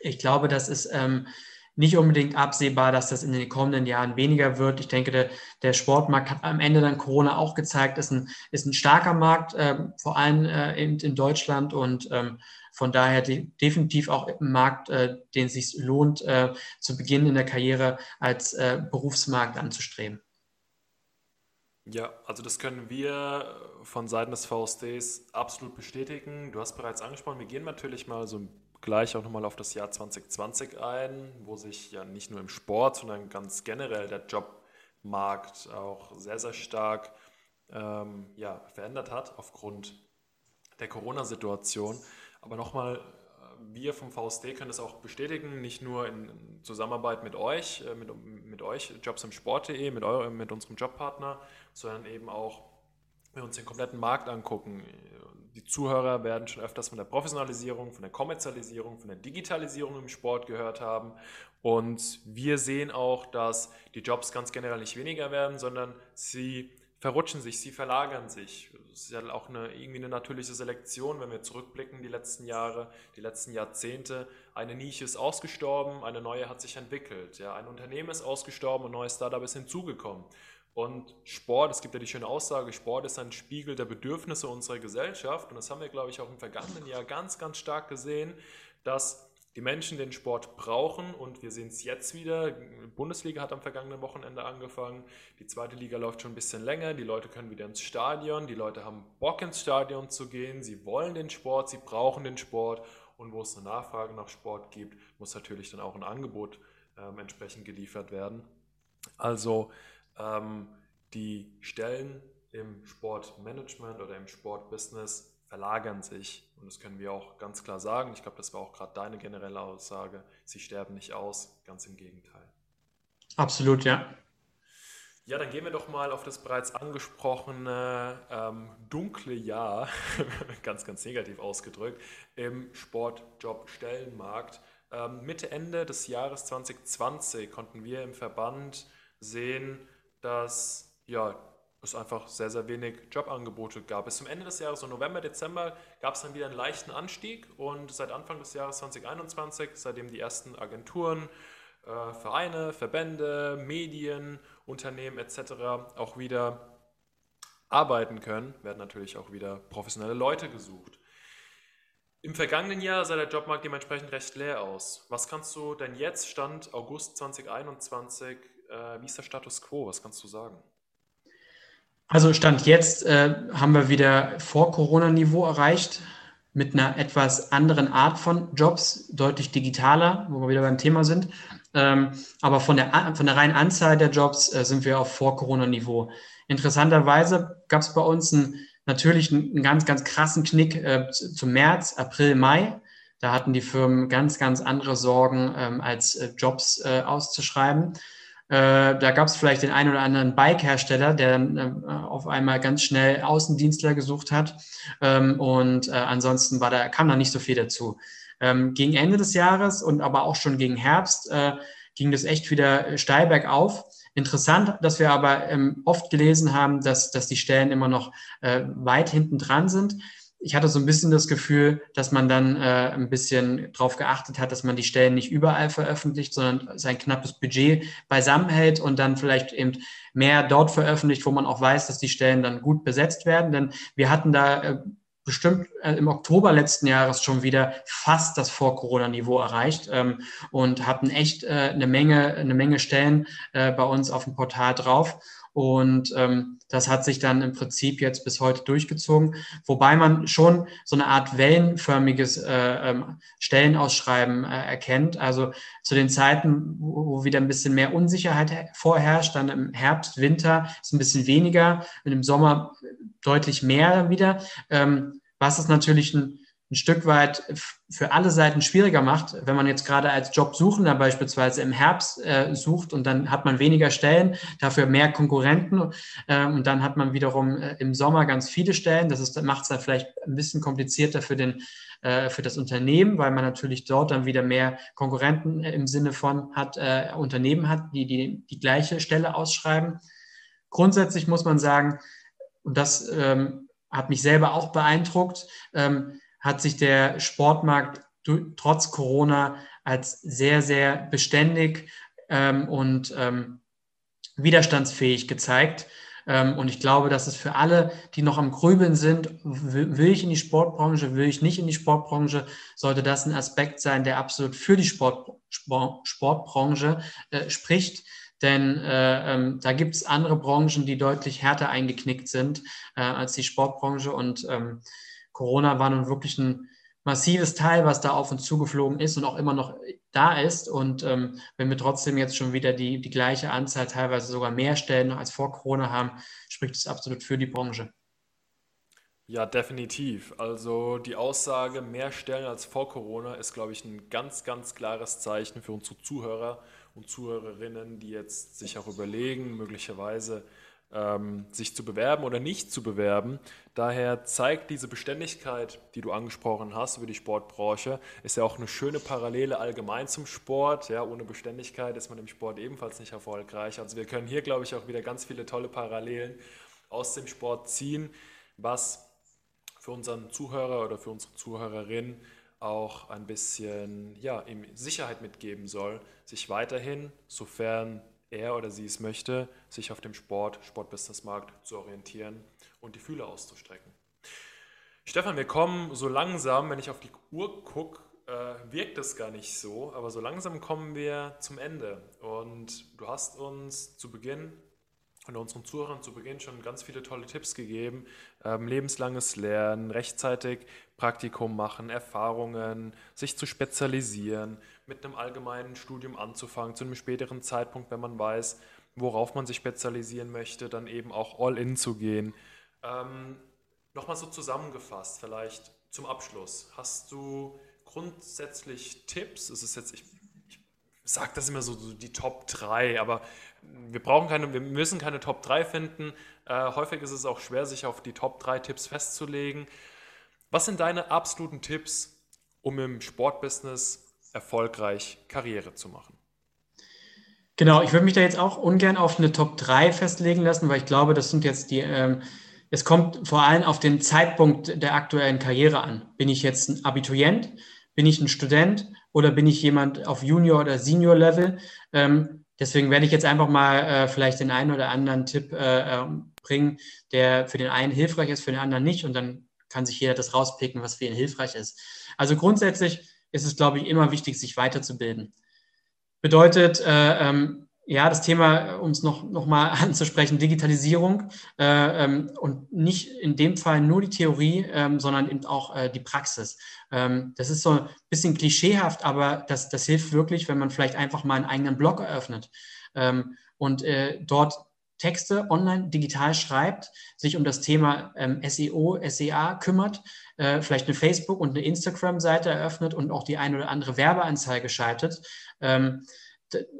ich glaube, das ist ähm, nicht unbedingt absehbar, dass das in den kommenden Jahren weniger wird. Ich denke, der, der Sportmarkt hat am Ende dann Corona auch gezeigt, ist ein, ist ein starker Markt, vor allem äh, in, in, Deutschland und von daher de definitiv auch ein Markt, äh, den es sich lohnt, äh, zu Beginn in der Karriere als äh, Berufsmarkt anzustreben. Ja, also das können wir von Seiten des VSDs absolut bestätigen. Du hast bereits angesprochen, wir gehen natürlich mal so gleich auch nochmal auf das Jahr 2020 ein, wo sich ja nicht nur im Sport, sondern ganz generell der Jobmarkt auch sehr, sehr stark ähm, ja, verändert hat aufgrund der Corona-Situation. Aber nochmal, äh, wir vom VSD können das auch bestätigen, nicht nur in Zusammenarbeit mit euch, äh, mit, mit euch, jobsimsport.de, mit, mit unserem Jobpartner, sondern eben auch, wenn wir uns den kompletten Markt angucken. Die Zuhörer werden schon öfters von der Professionalisierung, von der Kommerzialisierung, von der Digitalisierung im Sport gehört haben. Und wir sehen auch, dass die Jobs ganz generell nicht weniger werden, sondern sie verrutschen sich, sie verlagern sich. Das ist ja auch eine, irgendwie eine natürliche Selektion, wenn wir zurückblicken, die letzten Jahre, die letzten Jahrzehnte. Eine Nische ist ausgestorben, eine neue hat sich entwickelt. Ja, ein Unternehmen ist ausgestorben, ein neues Startup ist hinzugekommen. Und Sport, es gibt ja die schöne Aussage, Sport ist ein Spiegel der Bedürfnisse unserer Gesellschaft. Und das haben wir, glaube ich, auch im vergangenen Jahr ganz, ganz stark gesehen, dass die Menschen den Sport brauchen und wir sehen es jetzt wieder. Die Bundesliga hat am vergangenen Wochenende angefangen. Die zweite Liga läuft schon ein bisschen länger. Die Leute können wieder ins Stadion. Die Leute haben Bock ins Stadion zu gehen. Sie wollen den Sport, sie brauchen den Sport. Und wo es eine Nachfrage nach Sport gibt, muss natürlich dann auch ein Angebot ähm, entsprechend geliefert werden. Also ähm, die Stellen im Sportmanagement oder im Sportbusiness verlagern sich. Und das können wir auch ganz klar sagen. Ich glaube, das war auch gerade deine generelle Aussage. Sie sterben nicht aus, ganz im Gegenteil. Absolut, ja. Ja, dann gehen wir doch mal auf das bereits angesprochene ähm, dunkle Jahr, ganz, ganz negativ ausgedrückt, im Sportjob-Stellenmarkt. Ähm, Mitte, Ende des Jahres 2020 konnten wir im Verband sehen, dass ja, es einfach sehr, sehr wenig Jobangebote gab. Bis zum Ende des Jahres, so November, Dezember, gab es dann wieder einen leichten Anstieg und seit Anfang des Jahres 2021, seitdem die ersten Agenturen, äh, Vereine, Verbände, Medien, Unternehmen etc. auch wieder arbeiten können, werden natürlich auch wieder professionelle Leute gesucht. Im vergangenen Jahr sah der Jobmarkt dementsprechend recht leer aus. Was kannst du denn jetzt, Stand August 2021, äh, wie ist der Status quo? Was kannst du sagen? Also Stand jetzt äh, haben wir wieder Vor-Corona-Niveau erreicht. mit einer etwas anderen Art von Jobs, deutlich digitaler, wo wir wieder beim Thema sind. Ähm, aber von der, von der reinen Anzahl der Jobs äh, sind wir auf Vor-Corona-Niveau. Interessanterweise gab es bei uns einen, natürlich einen, ganz, ganz krassen Knick äh, zum März, April, Mai. Da hatten die Firmen ganz, ganz andere Sorgen, ähm, als äh, Jobs äh, auszuschreiben. Äh, da gab es vielleicht den einen oder anderen Bike-Hersteller, der dann äh, auf einmal ganz schnell Außendienstler gesucht hat. Ähm, und äh, ansonsten war da, kam da nicht so viel dazu. Ähm, gegen Ende des Jahres und aber auch schon gegen Herbst äh, ging das echt wieder steil bergauf. Interessant, dass wir aber ähm, oft gelesen haben, dass, dass die Stellen immer noch äh, weit hinten dran sind ich hatte so ein bisschen das Gefühl, dass man dann äh, ein bisschen darauf geachtet hat, dass man die Stellen nicht überall veröffentlicht, sondern sein knappes Budget beisammen hält und dann vielleicht eben mehr dort veröffentlicht, wo man auch weiß, dass die Stellen dann gut besetzt werden. Denn wir hatten da äh, bestimmt äh, im Oktober letzten Jahres schon wieder fast das Vor-Corona-Niveau erreicht ähm, und hatten echt äh, eine Menge, eine Menge Stellen äh, bei uns auf dem Portal drauf. Und ähm, das hat sich dann im Prinzip jetzt bis heute durchgezogen, wobei man schon so eine Art wellenförmiges äh, ähm, Stellenausschreiben äh, erkennt. Also zu den Zeiten, wo, wieder ein bisschen mehr Unsicherheit vorherrscht, dann im Herbst, Winter ist ein bisschen weniger und im Sommer deutlich mehr wieder. Ähm, was ist natürlich ein ein Stück weit für alle Seiten schwieriger macht, wenn man jetzt gerade als Jobsuchender beispielsweise im Herbst äh, sucht und dann hat man weniger Stellen, dafür mehr Konkurrenten äh, und dann hat man wiederum äh, im Sommer ganz viele Stellen. Das macht es dann vielleicht ein bisschen komplizierter für, den, äh, für das Unternehmen, weil man natürlich dort dann wieder mehr Konkurrenten im Sinne von hat, äh, Unternehmen hat, die, die die gleiche Stelle ausschreiben. Grundsätzlich muss man sagen, und das ähm, hat mich selber auch beeindruckt, ähm, hat sich der Sportmarkt trotz Corona als sehr, sehr beständig ähm, und ähm, widerstandsfähig gezeigt. Ähm, und ich glaube, dass es für alle, die noch am Grübeln sind, will, ich in die Sportbranche, will ich nicht in die Sportbranche, sollte das ein Aspekt sein, der absolut für die Sport, Sport, Sportbranche äh, spricht. Denn äh, ähm, da gibt es andere Branchen, die deutlich härter eingeknickt sind äh, als die Sportbranche. Und ähm, Corona war nun wirklich ein massives Teil, was da auf uns zugeflogen ist und auch immer noch da ist. Und ähm, wenn wir trotzdem jetzt schon wieder die, die gleiche Anzahl, teilweise sogar mehr Stellen als vor Corona haben, spricht es absolut für die Branche. Ja, definitiv. Also die Aussage, mehr Stellen als vor Corona ist, glaube ich, ein ganz, ganz klares Zeichen für unsere Zuhörer und Zuhörerinnen, die jetzt sich auch überlegen, möglicherweise ähm, sich zu bewerben oder nicht zu bewerben. Daher zeigt diese Beständigkeit, die du angesprochen hast über die Sportbranche, ist ja auch eine schöne Parallele allgemein zum Sport. Ja, ohne Beständigkeit ist man im Sport ebenfalls nicht erfolgreich. Also wir können hier, glaube ich, auch wieder ganz viele tolle Parallelen aus dem Sport ziehen, was für unseren Zuhörer oder für unsere Zuhörerin auch ein bisschen ja, ihm Sicherheit mitgeben soll, sich weiterhin, sofern er oder sie es möchte, sich auf dem Sport, Sportbusinessmarkt zu orientieren und die Fühler auszustrecken. Stefan, wir kommen so langsam, wenn ich auf die Uhr gucke, äh, wirkt das gar nicht so, aber so langsam kommen wir zum Ende. Und du hast uns zu Beginn und unseren Zuhörern zu Beginn schon ganz viele tolle Tipps gegeben. Ähm, lebenslanges Lernen, rechtzeitig Praktikum machen, Erfahrungen, sich zu spezialisieren, mit einem allgemeinen Studium anzufangen, zu einem späteren Zeitpunkt, wenn man weiß, worauf man sich spezialisieren möchte, dann eben auch all in zu gehen. Ähm, Nochmal so zusammengefasst, vielleicht zum Abschluss. Hast du grundsätzlich Tipps? Es ist jetzt, ich, sage das immer so, so, die Top 3, aber wir brauchen keine, wir müssen keine Top 3 finden. Äh, häufig ist es auch schwer, sich auf die Top 3 Tipps festzulegen. Was sind deine absoluten Tipps, um im Sportbusiness erfolgreich Karriere zu machen. Genau, ich würde mich da jetzt auch ungern auf eine Top 3 festlegen lassen, weil ich glaube, das sind jetzt die, ähm, es kommt vor allem auf den Zeitpunkt der aktuellen Karriere an. Bin ich jetzt ein Abiturient? Bin ich ein Student? Oder bin ich jemand auf Junior- oder Senior-Level? Ähm, deswegen werde ich jetzt einfach mal äh, vielleicht den einen oder anderen Tipp äh, ähm, bringen, der für den einen hilfreich ist, für den anderen nicht. Und dann kann sich jeder das rauspicken, was für ihn hilfreich ist. Also grundsätzlich ist es, glaube ich, immer wichtig, sich weiterzubilden. Bedeutet, äh, ähm, Ja, das Thema, um es noch, noch mal anzusprechen, Digitalisierung äh, ähm, und nicht in dem Fall nur die Theorie, ähm, sondern eben auch äh, die Praxis. Ähm, das ist so ein bisschen klischeehaft, aber das, das hilft wirklich, wenn man vielleicht einfach mal einen eigenen Blog eröffnet ähm, und äh, dort Texte online digital schreibt, sich um das Thema ähm, SEO, SEA kümmert, äh, vielleicht eine Facebook- und eine Instagram-Seite eröffnet und auch die eine oder andere Werbeanzeige schaltet.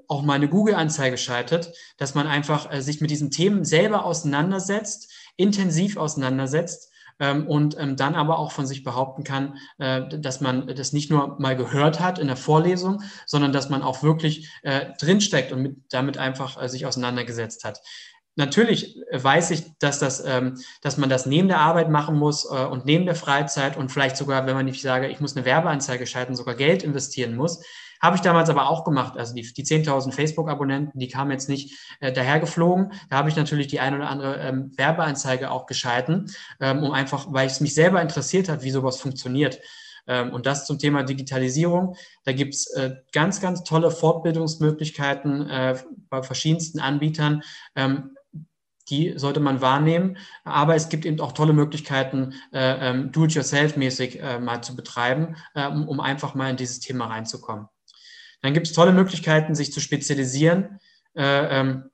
Auch mal eine Google-Anzeige schaltet, dass man einfach äh, sich mit diesen Themen selber auseinandersetzt, intensiv auseinandersetzt ähm, und ähm, dann aber auch von sich behaupten kann, äh, dass man das nicht nur mal gehört hat in der Vorlesung, sondern dass man auch wirklich äh, drinsteckt und mit, damit einfach äh, sich auseinandergesetzt hat. Natürlich weiß ich, dass, das, ähm, dass man das neben der Arbeit machen muss äh, und neben der Freizeit und vielleicht sogar, wenn man nicht sage, ich muss eine Werbeanzeige schalten, sogar Geld investieren muss. Habe ich damals aber auch gemacht. Also die, die 10.000 Facebook-Abonnenten, die kamen jetzt nicht äh, dahergeflogen. Da habe ich natürlich die ein oder andere ähm, Werbeanzeige auch geschalten, ähm, um einfach, weil es mich selber interessiert hat, wie sowas funktioniert. Ähm, und das zum Thema Digitalisierung. Da gibt es äh, ganz, ganz tolle Fortbildungsmöglichkeiten äh, bei verschiedensten Anbietern. Ähm, die sollte man wahrnehmen. Aber es gibt eben auch tolle Möglichkeiten, äh, ähm, do-it-yourself-mäßig äh, mal zu betreiben, äh, um, einfach mal in dieses Thema reinzukommen. Dann gibt es tolle Möglichkeiten, sich zu spezialisieren. Äh, ähm,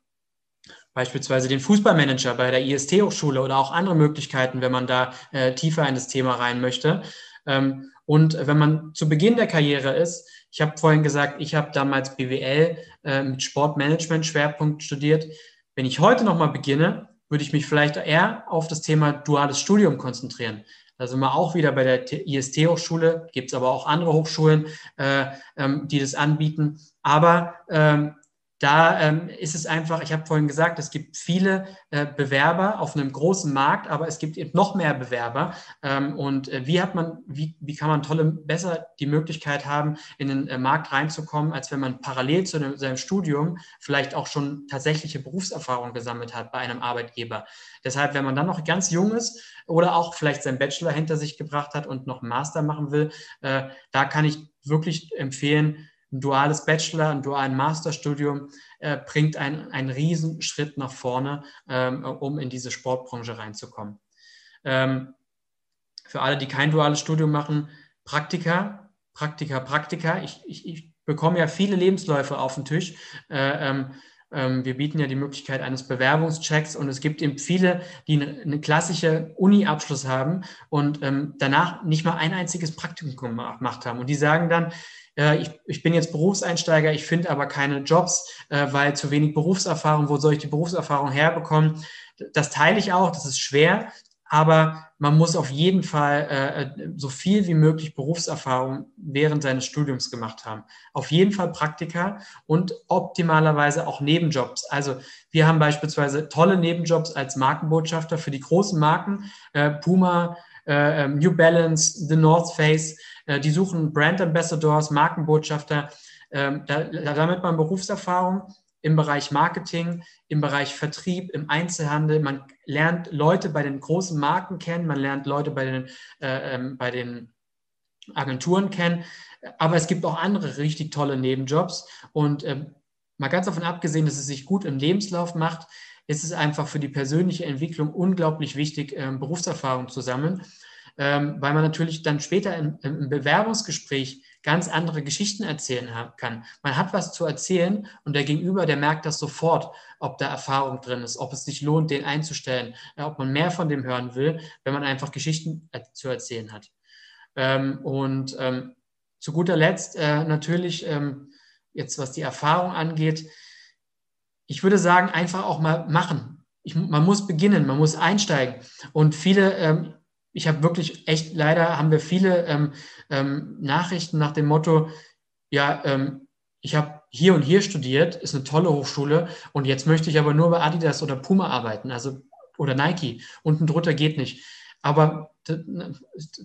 beispielsweise den Fußballmanager bei der IST-Hochschule oder auch andere Möglichkeiten, wenn man da äh, tiefer in das Thema rein möchte. Ähm, und wenn man zu Beginn der Karriere ist, ich habe vorhin gesagt, ich habe damals BWL äh, mit Sportmanagement-Schwerpunkt studiert. Wenn ich heute nochmal beginne, würde ich mich vielleicht eher auf das Thema duales Studium konzentrieren. Da sind wir auch wieder bei der IST-Hochschule, gibt es aber auch andere Hochschulen, äh, ähm, die das anbieten. Aber ähm, da ähm, ist es einfach, ich habe vorhin gesagt, es gibt viele äh, Bewerber auf einem großen Markt, aber es gibt eben noch mehr Bewerber. Ähm, und äh, wie hat man, wie, wie kann man tolle, besser die Möglichkeit haben, in den äh, Markt reinzukommen, als wenn man parallel zu dem, seinem Studium vielleicht auch schon tatsächliche Berufserfahrung gesammelt hat bei einem Arbeitgeber. Deshalb, wenn man dann noch ganz jung ist oder auch vielleicht seinen Bachelor hinter sich gebracht hat und noch einen Master machen will, äh, da kann ich wirklich empfehlen, ein duales Bachelor, ein dualen Masterstudium äh, bringt einen, einen Riesenschritt nach vorne, ähm, um in diese Sportbranche reinzukommen. Ähm, für alle, die kein duales Studium machen, Praktika, Praktika, Praktika. Ich, ich, ich bekomme ja viele Lebensläufe auf den Tisch. Äh, ähm, ähm, wir bieten ja die Möglichkeit eines Bewerbungschecks und es gibt eben viele, die eine, eine klassische Uni-Abschluss haben und ähm, danach nicht mal ein einziges Praktikum gemacht haben. Und die sagen dann, ich, ich bin jetzt Berufseinsteiger, ich finde aber keine Jobs, äh, weil zu wenig Berufserfahrung, wo soll ich die Berufserfahrung herbekommen? Das teile ich auch, das ist schwer, aber man muss auf jeden Fall äh, so viel wie möglich Berufserfahrung während seines Studiums gemacht haben. Auf jeden Fall Praktika und optimalerweise auch Nebenjobs. Also wir haben beispielsweise tolle Nebenjobs als Markenbotschafter für die großen Marken, äh, Puma, äh, ähm, New Balance, The North Face. Äh, die suchen Brand Ambassadors, Markenbotschafter, ähm, da, damit man Berufserfahrung im Bereich Marketing, im Bereich Vertrieb, im Einzelhandel. Man lernt Leute bei den großen Marken kennen, man lernt Leute bei den, äh, ähm, bei den Agenturen kennen. Aber es gibt auch andere richtig tolle Nebenjobs. Und ähm, mal ganz davon abgesehen, dass es sich gut im Lebenslauf macht, ist es einfach für die persönliche Entwicklung unglaublich wichtig, ähm, Berufserfahrung zu sammeln, ähm, weil man natürlich dann später im, im Bewerbungsgespräch ganz andere Geschichten erzählen kann. Man hat was zu erzählen und der Gegenüber, der merkt das sofort, ob da Erfahrung drin ist, ob es sich lohnt, den einzustellen, äh, ob man mehr von dem hören will, wenn man einfach Geschichten äh, zu erzählen hat. Ähm, und ähm, zu guter Letzt äh, natürlich, ähm, jetzt was die Erfahrung angeht, ich würde sagen, einfach auch mal machen. Ich, man muss beginnen, man muss einsteigen. Und viele, ähm, ich habe wirklich echt, leider haben wir viele ähm, ähm, Nachrichten nach dem Motto, ja, ähm, ich habe hier und hier studiert, ist eine tolle Hochschule und jetzt möchte ich aber nur bei Adidas oder Puma arbeiten, also oder Nike. Unten drunter geht nicht. Aber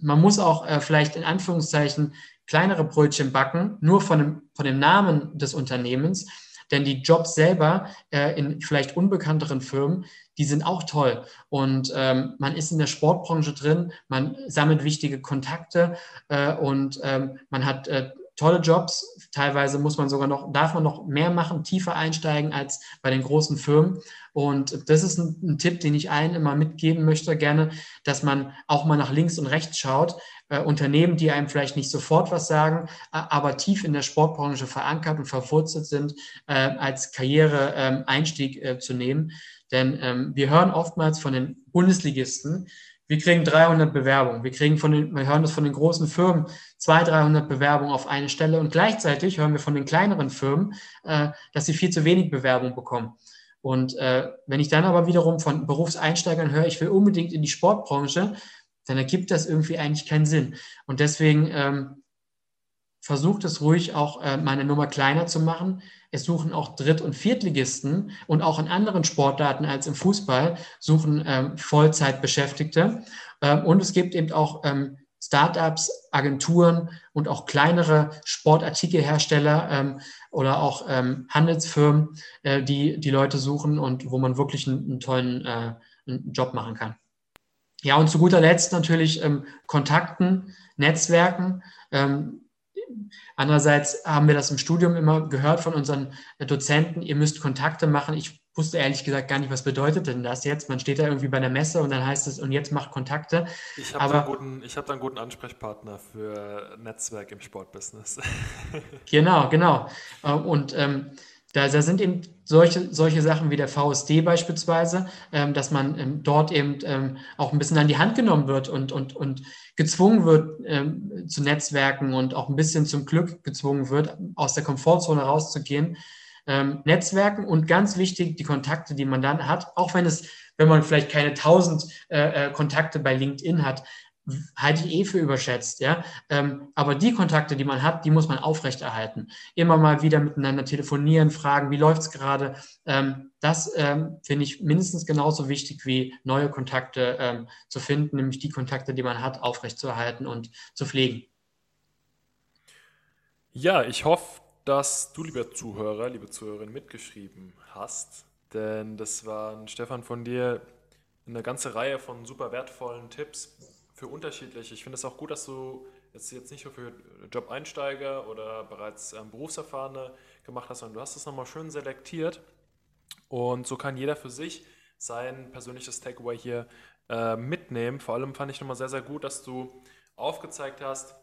man muss auch äh, vielleicht in Anführungszeichen kleinere Brötchen backen, nur von dem, von dem Namen des Unternehmens denn die Jobs selber äh, in vielleicht unbekannteren Firmen, die sind auch toll. Und ähm, man ist in der Sportbranche drin, man sammelt wichtige Kontakte äh, und ähm, man hat äh, tolle Jobs. Teilweise muss man sogar noch, darf man noch mehr machen, tiefer einsteigen als bei den großen Firmen. Und das ist ein, ein Tipp, den ich allen immer mitgeben möchte, gerne, dass man auch mal nach links und rechts schaut. Äh, Unternehmen, die einem vielleicht nicht sofort was sagen, aber tief in der Sportbranche verankert und verwurzelt sind, äh, als Karriereeinstieg äh, zu nehmen. Denn ähm, wir hören oftmals von den Bundesligisten, wir kriegen 300 Bewerbungen. Wir kriegen von den, wir hören das von den großen Firmen, 200, 300 Bewerbungen auf eine Stelle. Und gleichzeitig hören wir von den kleineren Firmen, äh, dass sie viel zu wenig Bewerbungen bekommen. Und äh, wenn ich dann aber wiederum von Berufseinsteigern höre, ich will unbedingt in die Sportbranche, dann ergibt das irgendwie eigentlich keinen Sinn. Und deswegen ähm, versucht es ruhig auch äh, meine Nummer kleiner zu machen. Es suchen auch Dritt- und Viertligisten und auch in anderen Sportarten als im Fußball suchen ähm, Vollzeitbeschäftigte. Ähm, und es gibt eben auch ähm, Startups, Agenturen und auch kleinere Sportartikelhersteller ähm, oder auch ähm, Handelsfirmen, äh, die die Leute suchen und wo man wirklich einen, tollen äh, Job machen kann. Ja, und zu guter Letzt natürlich ähm, Kontakten, Netzwerken. Ähm, Andererseits haben wir das im Studium immer gehört von unseren Dozenten, ihr müsst Kontakte machen. Ich wusste ehrlich gesagt gar nicht, was bedeutet denn das jetzt? Man steht da irgendwie bei einer Messe und dann heißt es, und jetzt macht Kontakte. Ich habe da, guten, hab da einen guten Ansprechpartner für Netzwerk im Sportbusiness. genau, genau. Und ähm, da, da, sind eben solche, solche Sachen wie der VSD beispielsweise, ähm, dass man ähm, dort eben ähm, auch ein bisschen an die Hand genommen wird und, und, und gezwungen wird ähm, zu Netzwerken und auch ein bisschen zum Glück gezwungen wird, aus der Komfortzone rauszugehen. Ähm, Netzwerken und ganz wichtig die Kontakte, die man dann hat, auch wenn es, wenn man vielleicht keine tausend äh, äh Kontakte bei LinkedIn hat, halte ich eh für überschätzt, ja. Ähm, aber die Kontakte, die man hat, die muss man aufrechterhalten. Immer mal wieder miteinander telefonieren, fragen, wie läuft's gerade. Ähm, das ähm, finde ich mindestens genauso wichtig wie neue Kontakte ähm, zu finden, nämlich die Kontakte, die man hat, aufrechtzuerhalten und zu pflegen. Ja, ich hoffe, dass du, lieber Zuhörer, liebe Zuhörerin, mitgeschrieben hast, denn das war Stefan von dir eine ganze Reihe von super wertvollen Tipps für unterschiedliche. Ich finde es auch gut, dass du jetzt, jetzt nicht nur für Job-Einsteiger oder bereits ähm, Berufserfahrene gemacht hast, sondern du hast es nochmal schön selektiert. Und so kann jeder für sich sein persönliches Takeaway hier äh, mitnehmen. Vor allem fand ich nochmal sehr, sehr gut, dass du aufgezeigt hast,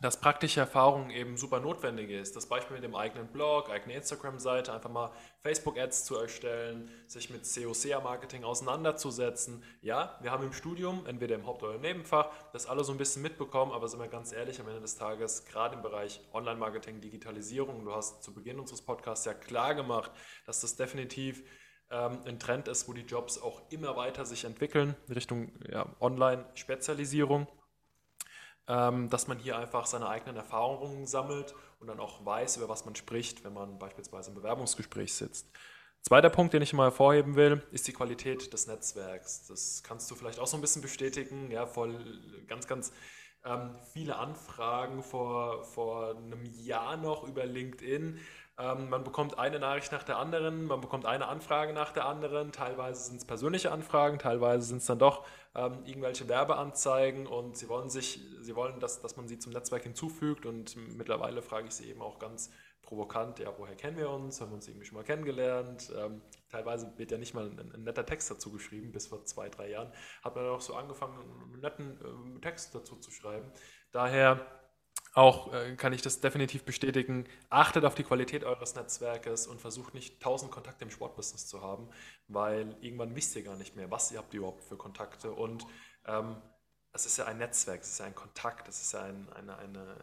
dass praktische Erfahrung eben super notwendig ist. Das Beispiel mit dem eigenen Blog, eigene Instagram-Seite, einfach mal Facebook-Ads zu erstellen, sich mit COCA-Marketing auseinanderzusetzen. Ja, wir haben im Studium, entweder im Haupt- oder im Nebenfach, das alle so ein bisschen mitbekommen, aber sind wir ganz ehrlich, am Ende des Tages, gerade im Bereich Online-Marketing, Digitalisierung, du hast zu Beginn unseres Podcasts ja klar gemacht, dass das definitiv ähm, ein Trend ist, wo die Jobs auch immer weiter sich entwickeln, Richtung ja, Online-Spezialisierung dass man hier einfach seine eigenen Erfahrungen sammelt und dann auch weiß, über was man spricht, wenn man beispielsweise im Bewerbungsgespräch sitzt. Zweiter Punkt, den ich mal hervorheben will, ist die Qualität des Netzwerks. Das kannst du vielleicht auch so ein bisschen bestätigen. Ja, voll ganz, ganz ähm, viele Anfragen vor, vor einem Jahr noch über LinkedIn. Ähm, man bekommt eine Nachricht nach der anderen, man bekommt eine Anfrage nach der anderen. Teilweise sind es persönliche Anfragen, teilweise sind es dann doch ähm, irgendwelche Werbeanzeigen und sie wollen sich, sie wollen, dass, dass man sie zum Netzwerk hinzufügt und mittlerweile frage ich sie eben auch ganz provokant, ja, woher kennen wir uns? Haben wir uns irgendwie schon mal kennengelernt? Ähm, teilweise wird ja nicht mal ein, ein, netter Text dazu geschrieben, bis vor zwei, drei Jahren hat man dann auch so angefangen, einen netten äh, Text dazu zu schreiben. Daher auch äh, kann ich das definitiv bestätigen. Achtet auf die Qualität eures Netzwerkes und versucht nicht tausend Kontakte im Sportbusiness zu haben, weil irgendwann wisst ihr gar nicht mehr, was ihr habt überhaupt für Kontakte. Und ähm, es ist ja ein Netzwerk, es ist ja ein Kontakt, es ist ja ein, eine, eine,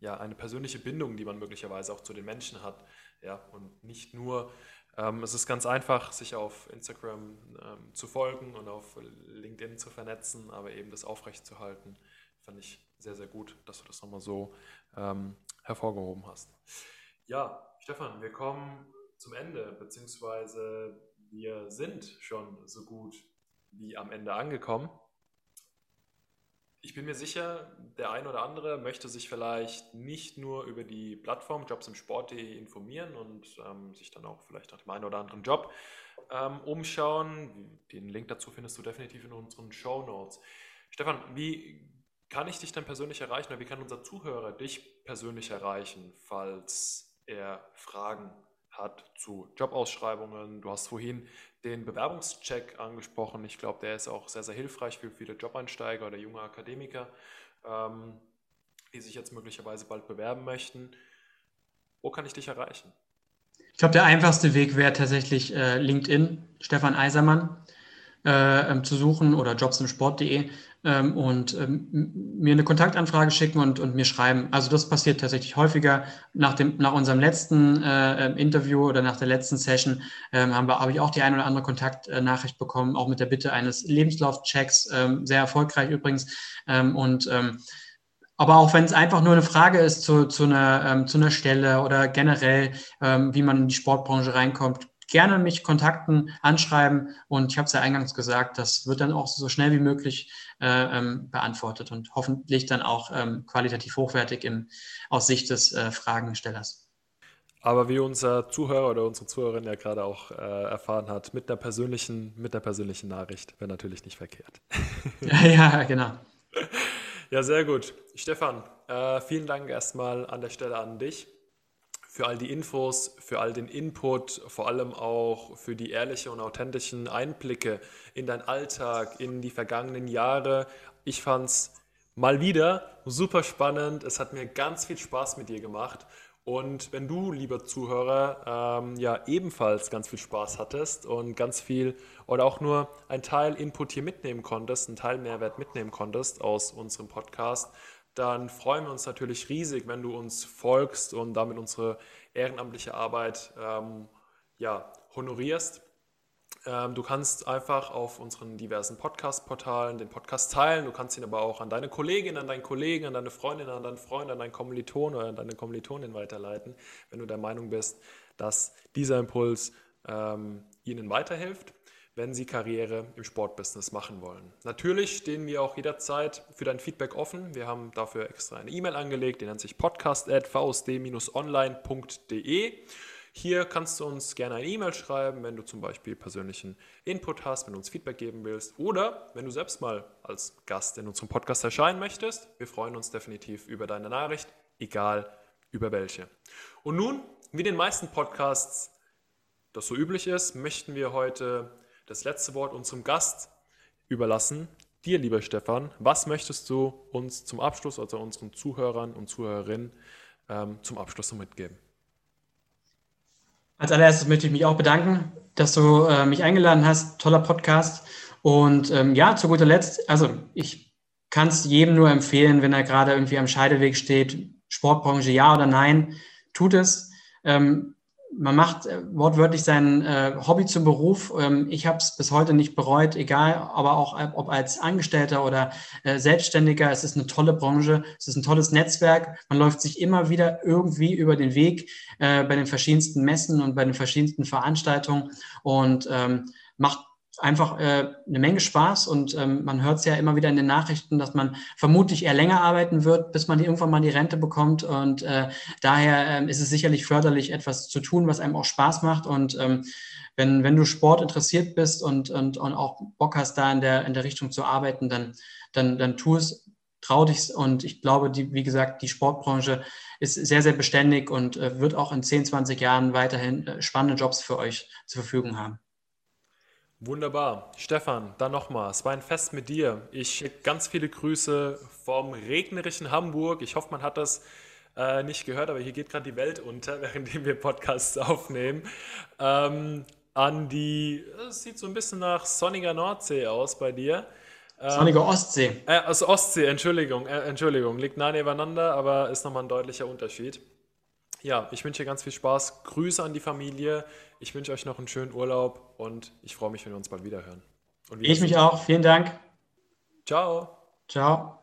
ja, eine persönliche Bindung, die man möglicherweise auch zu den Menschen hat. Ja, und nicht nur, ähm, es ist ganz einfach, sich auf Instagram ähm, zu folgen und auf LinkedIn zu vernetzen, aber eben das aufrechtzuerhalten, fand ich sehr, sehr gut, dass du das nochmal so ähm, hervorgehoben hast. Ja, Stefan, wir kommen zum Ende, beziehungsweise wir sind schon so gut wie am Ende angekommen. Ich bin mir sicher, der ein oder andere möchte sich vielleicht nicht nur über die Plattform Jobs im Sport.de informieren und ähm, sich dann auch vielleicht nach dem einen oder anderen Job ähm, umschauen. Den Link dazu findest du definitiv in unseren Show Notes. Stefan, wie kann ich dich dann persönlich erreichen oder wie kann unser Zuhörer dich persönlich erreichen, falls er Fragen hat zu Jobausschreibungen? Du hast vorhin den Bewerbungscheck angesprochen. Ich glaube, der ist auch sehr, sehr hilfreich für viele Jobeinsteiger oder junge Akademiker, ähm, die sich jetzt möglicherweise bald bewerben möchten. Wo kann ich dich erreichen? Ich glaube, der einfachste Weg wäre tatsächlich äh, LinkedIn, Stefan Eisermann äh, ähm, zu suchen oder jobsimsport.de ähm, und ähm, mir eine Kontaktanfrage schicken und, und mir schreiben. Also das passiert tatsächlich häufiger. Nach, dem, nach unserem letzten äh, ähm, Interview oder nach der letzten Session ähm, habe ich auch die eine oder andere Kontaktnachricht bekommen, auch mit der Bitte eines Lebenslaufchecks, ähm, sehr erfolgreich übrigens. Ähm, und aber auch wenn es einfach nur eine Frage ist zu, zu, einer, ähm, zu einer Stelle oder generell, ähm, wie man in die Sportbranche reinkommt, gerne mich kontakten, anschreiben und ich habe es ja eingangs gesagt, das wird dann auch so schnell wie möglich äh, ähm, beantwortet und hoffentlich dann auch ähm, qualitativ hochwertig im, aus Sicht des äh, Fragenstellers. Aber wie unser Zuhörer oder unsere Zuhörerin ja gerade auch äh, erfahren hat, mit einer persönlichen, mit einer persönlichen Nachricht wäre natürlich nicht verkehrt. ja, ja, genau. Ja, sehr gut. Stefan, äh, vielen Dank erstmal an der Stelle an dich für all die Infos, für all den Input, vor allem auch für die ehrlichen und authentischen Einblicke in deinen Alltag, in die vergangenen Jahre. Ich fand es mal wieder super spannend. Es hat mir ganz viel Spaß mit dir gemacht. Und wenn du, lieber Zuhörer, ähm, ja ebenfalls ganz viel Spaß hattest und ganz viel oder auch nur ein Teil Input hier mitnehmen konntest, einen Teil Mehrwert mitnehmen konntest aus unserem Podcast, dann freuen wir uns natürlich riesig, wenn du uns folgst und damit unsere ehrenamtliche Arbeit ähm, ja, honorierst. Ähm, du kannst einfach auf unseren diversen Podcast-Portalen den Podcast teilen. Du kannst ihn aber auch an deine Kollegin, an deinen Kollegen, an deine Freundin, an deinen Freund, an deinen Kommiliton oder an deine Kommilitonin weiterleiten, wenn du der Meinung bist, dass dieser Impuls ähm, ihnen weiterhilft wenn Sie Karriere im Sportbusiness machen wollen. Natürlich stehen wir auch jederzeit für dein Feedback offen. Wir haben dafür extra eine E-Mail angelegt, die nennt sich podcast.vsd-online.de. Hier kannst du uns gerne eine E-Mail schreiben, wenn du zum Beispiel persönlichen Input hast, wenn du uns Feedback geben willst oder wenn du selbst mal als Gast in unserem Podcast erscheinen möchtest. Wir freuen uns definitiv über deine Nachricht, egal über welche. Und nun, wie den meisten Podcasts das so üblich ist, möchten wir heute das letzte Wort unserem Gast überlassen. Dir, lieber Stefan, was möchtest du uns zum Abschluss, also unseren Zuhörern und Zuhörerinnen, ähm, zum Abschluss so mitgeben? Als allererstes möchte ich mich auch bedanken, dass du äh, mich eingeladen hast. Toller Podcast. Und ähm, ja, zu guter Letzt, also ich kann es jedem nur empfehlen, wenn er gerade irgendwie am Scheideweg steht, Sportbranche ja oder nein, tut es. Ähm, man macht äh, wortwörtlich sein äh, Hobby zum Beruf. Ähm, ich habe es bis heute nicht bereut, egal, aber auch äh, ob als Angestellter oder äh, Selbstständiger. Es ist eine tolle Branche, es ist ein tolles Netzwerk. Man läuft sich immer wieder irgendwie über den Weg äh, bei den verschiedensten Messen und bei den verschiedensten Veranstaltungen und ähm, macht einfach äh, eine Menge Spaß und ähm, man hört es ja immer wieder in den Nachrichten, dass man vermutlich eher länger arbeiten wird, bis man irgendwann mal die Rente bekommt. Und äh, daher äh, ist es sicherlich förderlich, etwas zu tun, was einem auch Spaß macht. Und ähm, wenn, wenn du Sport interessiert bist und, und, und auch Bock hast, da in der, in der Richtung zu arbeiten, dann, dann, dann tu es, trau dich und ich glaube, die, wie gesagt, die Sportbranche ist sehr, sehr beständig und äh, wird auch in 10, 20 Jahren weiterhin äh, spannende Jobs für euch zur Verfügung haben. Wunderbar. Stefan, dann nochmal. Es war ein Fest mit dir. Ich schicke ganz viele Grüße vom regnerischen Hamburg. Ich hoffe, man hat das äh, nicht gehört, aber hier geht gerade die Welt unter, während wir Podcasts aufnehmen. Ähm, an die, es sieht so ein bisschen nach sonniger Nordsee aus bei dir. Ähm, Sonnige Ostsee. Äh, also Ostsee, Entschuldigung, äh, Entschuldigung. Liegt nah nebeneinander, aber ist nochmal ein deutlicher Unterschied. Ja, ich wünsche dir ganz viel Spaß. Grüße an die Familie. Ich wünsche euch noch einen schönen Urlaub und ich freue mich, wenn wir uns bald wieder hören. ich mich auch. Vielen Dank. Ciao. Ciao.